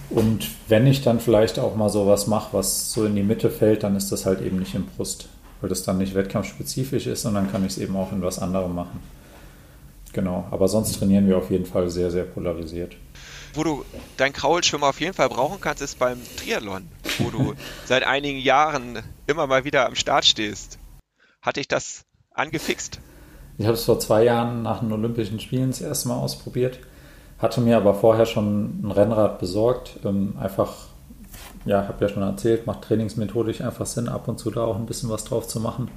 Und wenn ich dann vielleicht auch mal sowas mache, was so in die Mitte fällt, dann ist das halt eben nicht im Brust, weil das dann nicht wettkampfspezifisch ist und dann kann ich es eben auch in was anderem machen. Genau, aber sonst trainieren wir auf jeden Fall sehr, sehr polarisiert wo du dein Kraulschwimmer auf jeden Fall brauchen kannst, ist beim Triathlon, wo du seit einigen Jahren immer mal wieder am Start stehst. Hat dich das angefixt? Ich habe es vor zwei Jahren nach den Olympischen Spielen das erste Mal ausprobiert, hatte mir aber vorher schon ein Rennrad besorgt. Ähm, einfach, ja, habe ja schon erzählt, macht trainingsmethodisch einfach Sinn, ab und zu da auch ein bisschen was drauf zu machen.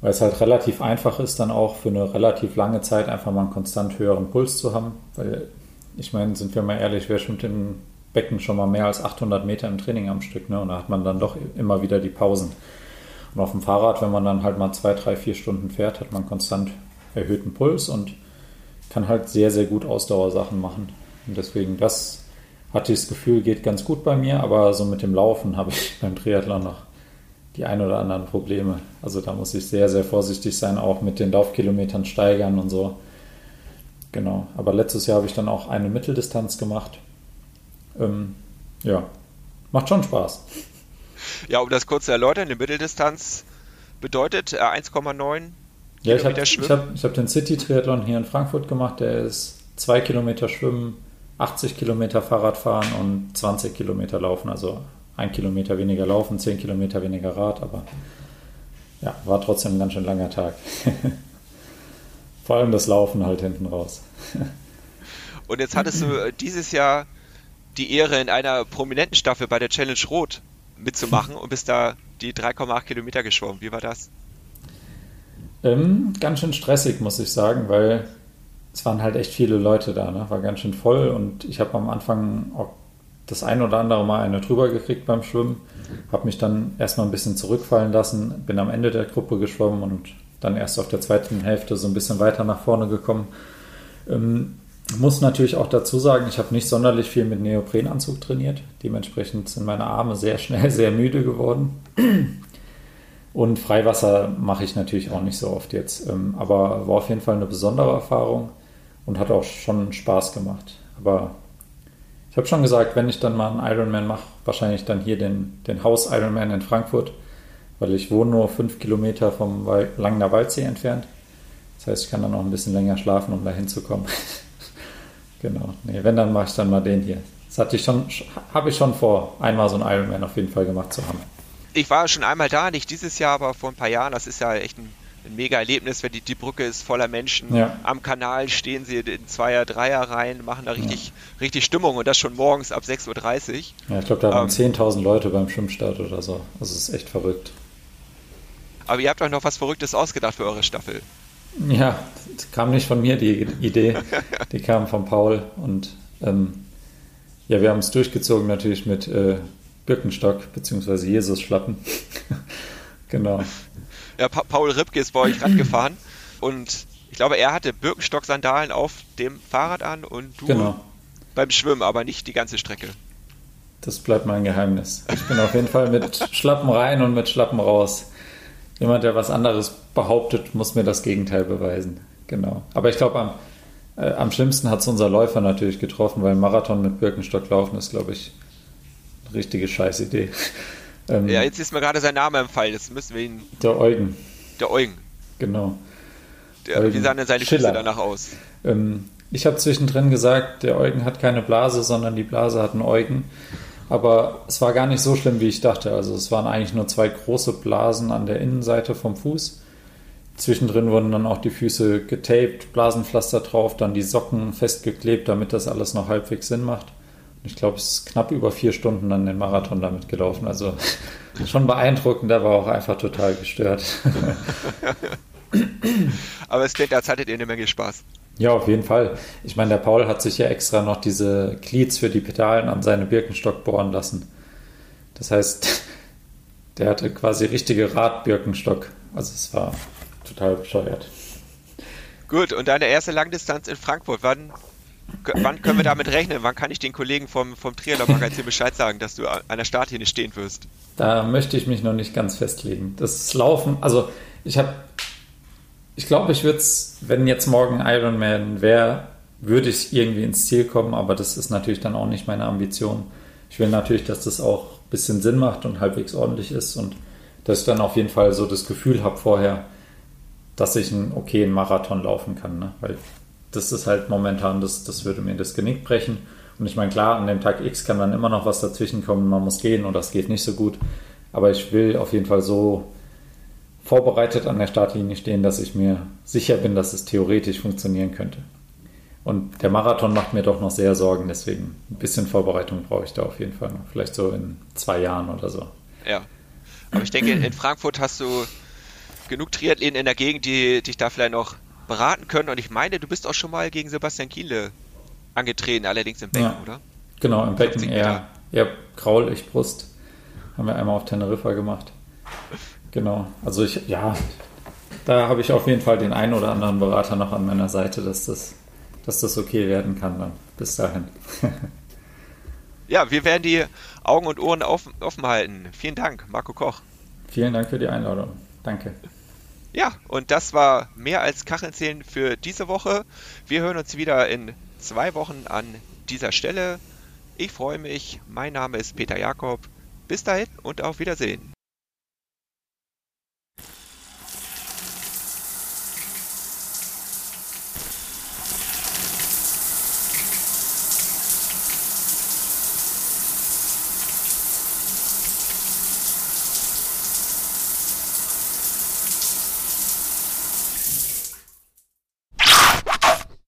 Weil es halt relativ einfach ist, dann auch für eine relativ lange Zeit einfach mal einen konstant höheren Puls zu haben. Weil ich meine, sind wir mal ehrlich, wer schwimmt im Becken schon mal mehr als 800 Meter im Training am Stück, ne? Und da hat man dann doch immer wieder die Pausen. Und auf dem Fahrrad, wenn man dann halt mal zwei, drei, vier Stunden fährt, hat man konstant erhöhten Puls und kann halt sehr, sehr gut Ausdauersachen machen. Und deswegen, das hatte ich das Gefühl, geht ganz gut bei mir, aber so mit dem Laufen habe ich beim Triathlon noch die ein oder anderen Probleme. Also da muss ich sehr, sehr vorsichtig sein, auch mit den Laufkilometern steigern und so. Genau, aber letztes Jahr habe ich dann auch eine Mitteldistanz gemacht. Ähm, ja, macht schon Spaß. Ja, um das kurz zu erläutern, die Mitteldistanz bedeutet 1,9 äh, ja, ich habe hab, hab den City-Triathlon hier in Frankfurt gemacht. Der ist 2 Kilometer Schwimmen, 80 Kilometer Fahrradfahren und 20 Kilometer Laufen. Also ein Kilometer weniger Laufen, 10 Kilometer weniger Rad, aber ja, war trotzdem ein ganz schön langer Tag. Vor allem das Laufen halt hinten raus. Und jetzt hattest du äh, dieses Jahr die Ehre, in einer prominenten Staffel bei der Challenge Rot mitzumachen und bist da die 3,8 Kilometer geschwommen. Wie war das? Ähm, ganz schön stressig, muss ich sagen, weil es waren halt echt viele Leute da. Ne? War ganz schön voll und ich habe am Anfang auch das ein oder andere Mal eine drüber gekriegt beim Schwimmen, habe mich dann erstmal ein bisschen zurückfallen lassen, bin am Ende der Gruppe geschwommen und dann erst auf der zweiten Hälfte so ein bisschen weiter nach vorne gekommen. Ähm, muss natürlich auch dazu sagen, ich habe nicht sonderlich viel mit Neoprenanzug trainiert. Dementsprechend sind meine Arme sehr schnell sehr müde geworden. Und Freiwasser mache ich natürlich auch nicht so oft jetzt. Ähm, aber war auf jeden Fall eine besondere Erfahrung und hat auch schon Spaß gemacht. Aber ich habe schon gesagt, wenn ich dann mal einen Ironman mache, wahrscheinlich dann hier den, den Haus-Ironman in Frankfurt, weil ich wohne nur fünf Kilometer vom Langner Waldsee entfernt. Das heißt, ich kann dann auch ein bisschen länger schlafen, um da hinzukommen. genau. Nee, wenn, dann mache ich dann mal den hier. Das hatte ich schon, habe ich schon vor, einmal so einen Ironman auf jeden Fall gemacht zu haben. Ich war schon einmal da, nicht dieses Jahr, aber vor ein paar Jahren. Das ist ja echt ein, ein mega Erlebnis, wenn die, die Brücke ist voller Menschen. Ja. Am Kanal stehen sie in Zweier-, Dreier-Reihen, machen da richtig, ja. richtig Stimmung und das schon morgens ab 6.30 Uhr. Ja, ich glaube, da waren ähm, 10.000 Leute beim Schwimmstart oder so. Das ist echt verrückt. Aber ihr habt euch noch was Verrücktes ausgedacht für eure Staffel. Ja, das kam nicht von mir, die Idee. Die kam von Paul. Und ähm, ja, wir haben es durchgezogen natürlich mit äh, Birkenstock bzw. Jesus-Schlappen. genau. Ja, pa Paul Ripke ist bei euch rangefahren und ich glaube, er hatte Birkenstock-Sandalen auf dem Fahrrad an und du genau. beim Schwimmen, aber nicht die ganze Strecke. Das bleibt mein Geheimnis. Ich bin auf jeden Fall mit Schlappen rein und mit Schlappen raus. Jemand, der was anderes behauptet, muss mir das Gegenteil beweisen. Genau. Aber ich glaube, am, äh, am schlimmsten hat es unser Läufer natürlich getroffen, weil Marathon mit Birkenstock laufen ist, glaube ich, eine richtige Scheißidee. Ähm, ja, jetzt ist mir gerade sein Name empfallen. Jetzt müssen wir ihn. Der Eugen. Der Eugen. Genau. Der, Eugen. Wie sahen denn seine Schiller. Füße danach aus? Ähm, ich habe zwischendrin gesagt, der Eugen hat keine Blase, sondern die Blase hat einen Eugen. Aber es war gar nicht so schlimm, wie ich dachte. Also es waren eigentlich nur zwei große Blasen an der Innenseite vom Fuß. Zwischendrin wurden dann auch die Füße getaped, Blasenpflaster drauf, dann die Socken festgeklebt, damit das alles noch halbwegs Sinn macht. Ich glaube, es ist knapp über vier Stunden dann den Marathon damit gelaufen. Also schon beeindruckend, aber auch einfach total gestört. aber es klingt, als hattet ihr eine Menge Spaß. Ja, auf jeden Fall. Ich meine, der Paul hat sich ja extra noch diese Glieds für die Pedalen an seine Birkenstock bohren lassen. Das heißt, der hatte quasi richtige Radbirkenstock. Also es war total bescheuert. Gut, und deine erste Langdistanz in Frankfurt, wann, wann können wir damit rechnen? Wann kann ich den Kollegen vom, vom Triathlon-Magazin Bescheid sagen, dass du an der Startlinie stehen wirst? Da möchte ich mich noch nicht ganz festlegen. Das Laufen, also ich habe ich glaube, ich würde es, wenn jetzt morgen Ironman wäre, würde ich irgendwie ins Ziel kommen, aber das ist natürlich dann auch nicht meine Ambition. Ich will natürlich, dass das auch ein bisschen Sinn macht und halbwegs ordentlich ist und dass ich dann auf jeden Fall so das Gefühl habe vorher, dass ich einen okayen Marathon laufen kann. Ne? Weil das ist halt momentan, das, das würde mir das Genick brechen. Und ich meine, klar, an dem Tag X kann dann immer noch was dazwischen kommen, man muss gehen oder es geht nicht so gut. Aber ich will auf jeden Fall so vorbereitet an der Startlinie stehen, dass ich mir sicher bin, dass es theoretisch funktionieren könnte. Und der Marathon macht mir doch noch sehr Sorgen, deswegen ein bisschen Vorbereitung brauche ich da auf jeden Fall noch. Vielleicht so in zwei Jahren oder so. Ja. Aber ich denke, in Frankfurt hast du genug Triathleten in der Gegend, die dich da vielleicht noch beraten können. Und ich meine, du bist auch schon mal gegen Sebastian Kienle angetreten, allerdings im Becken, ja. oder? Genau, im Becken eher, eher Kraul, ich Brust. Haben wir einmal auf Teneriffa gemacht. Genau. Also ich, ja, da habe ich auf jeden Fall den einen oder anderen Berater noch an meiner Seite, dass das, dass das okay werden kann dann. Bis dahin. ja, wir werden die Augen und Ohren offen, offen halten. Vielen Dank, Marco Koch. Vielen Dank für die Einladung. Danke. Ja, und das war mehr als Kachelzählen für diese Woche. Wir hören uns wieder in zwei Wochen an dieser Stelle. Ich freue mich. Mein Name ist Peter Jakob. Bis dahin und auf Wiedersehen.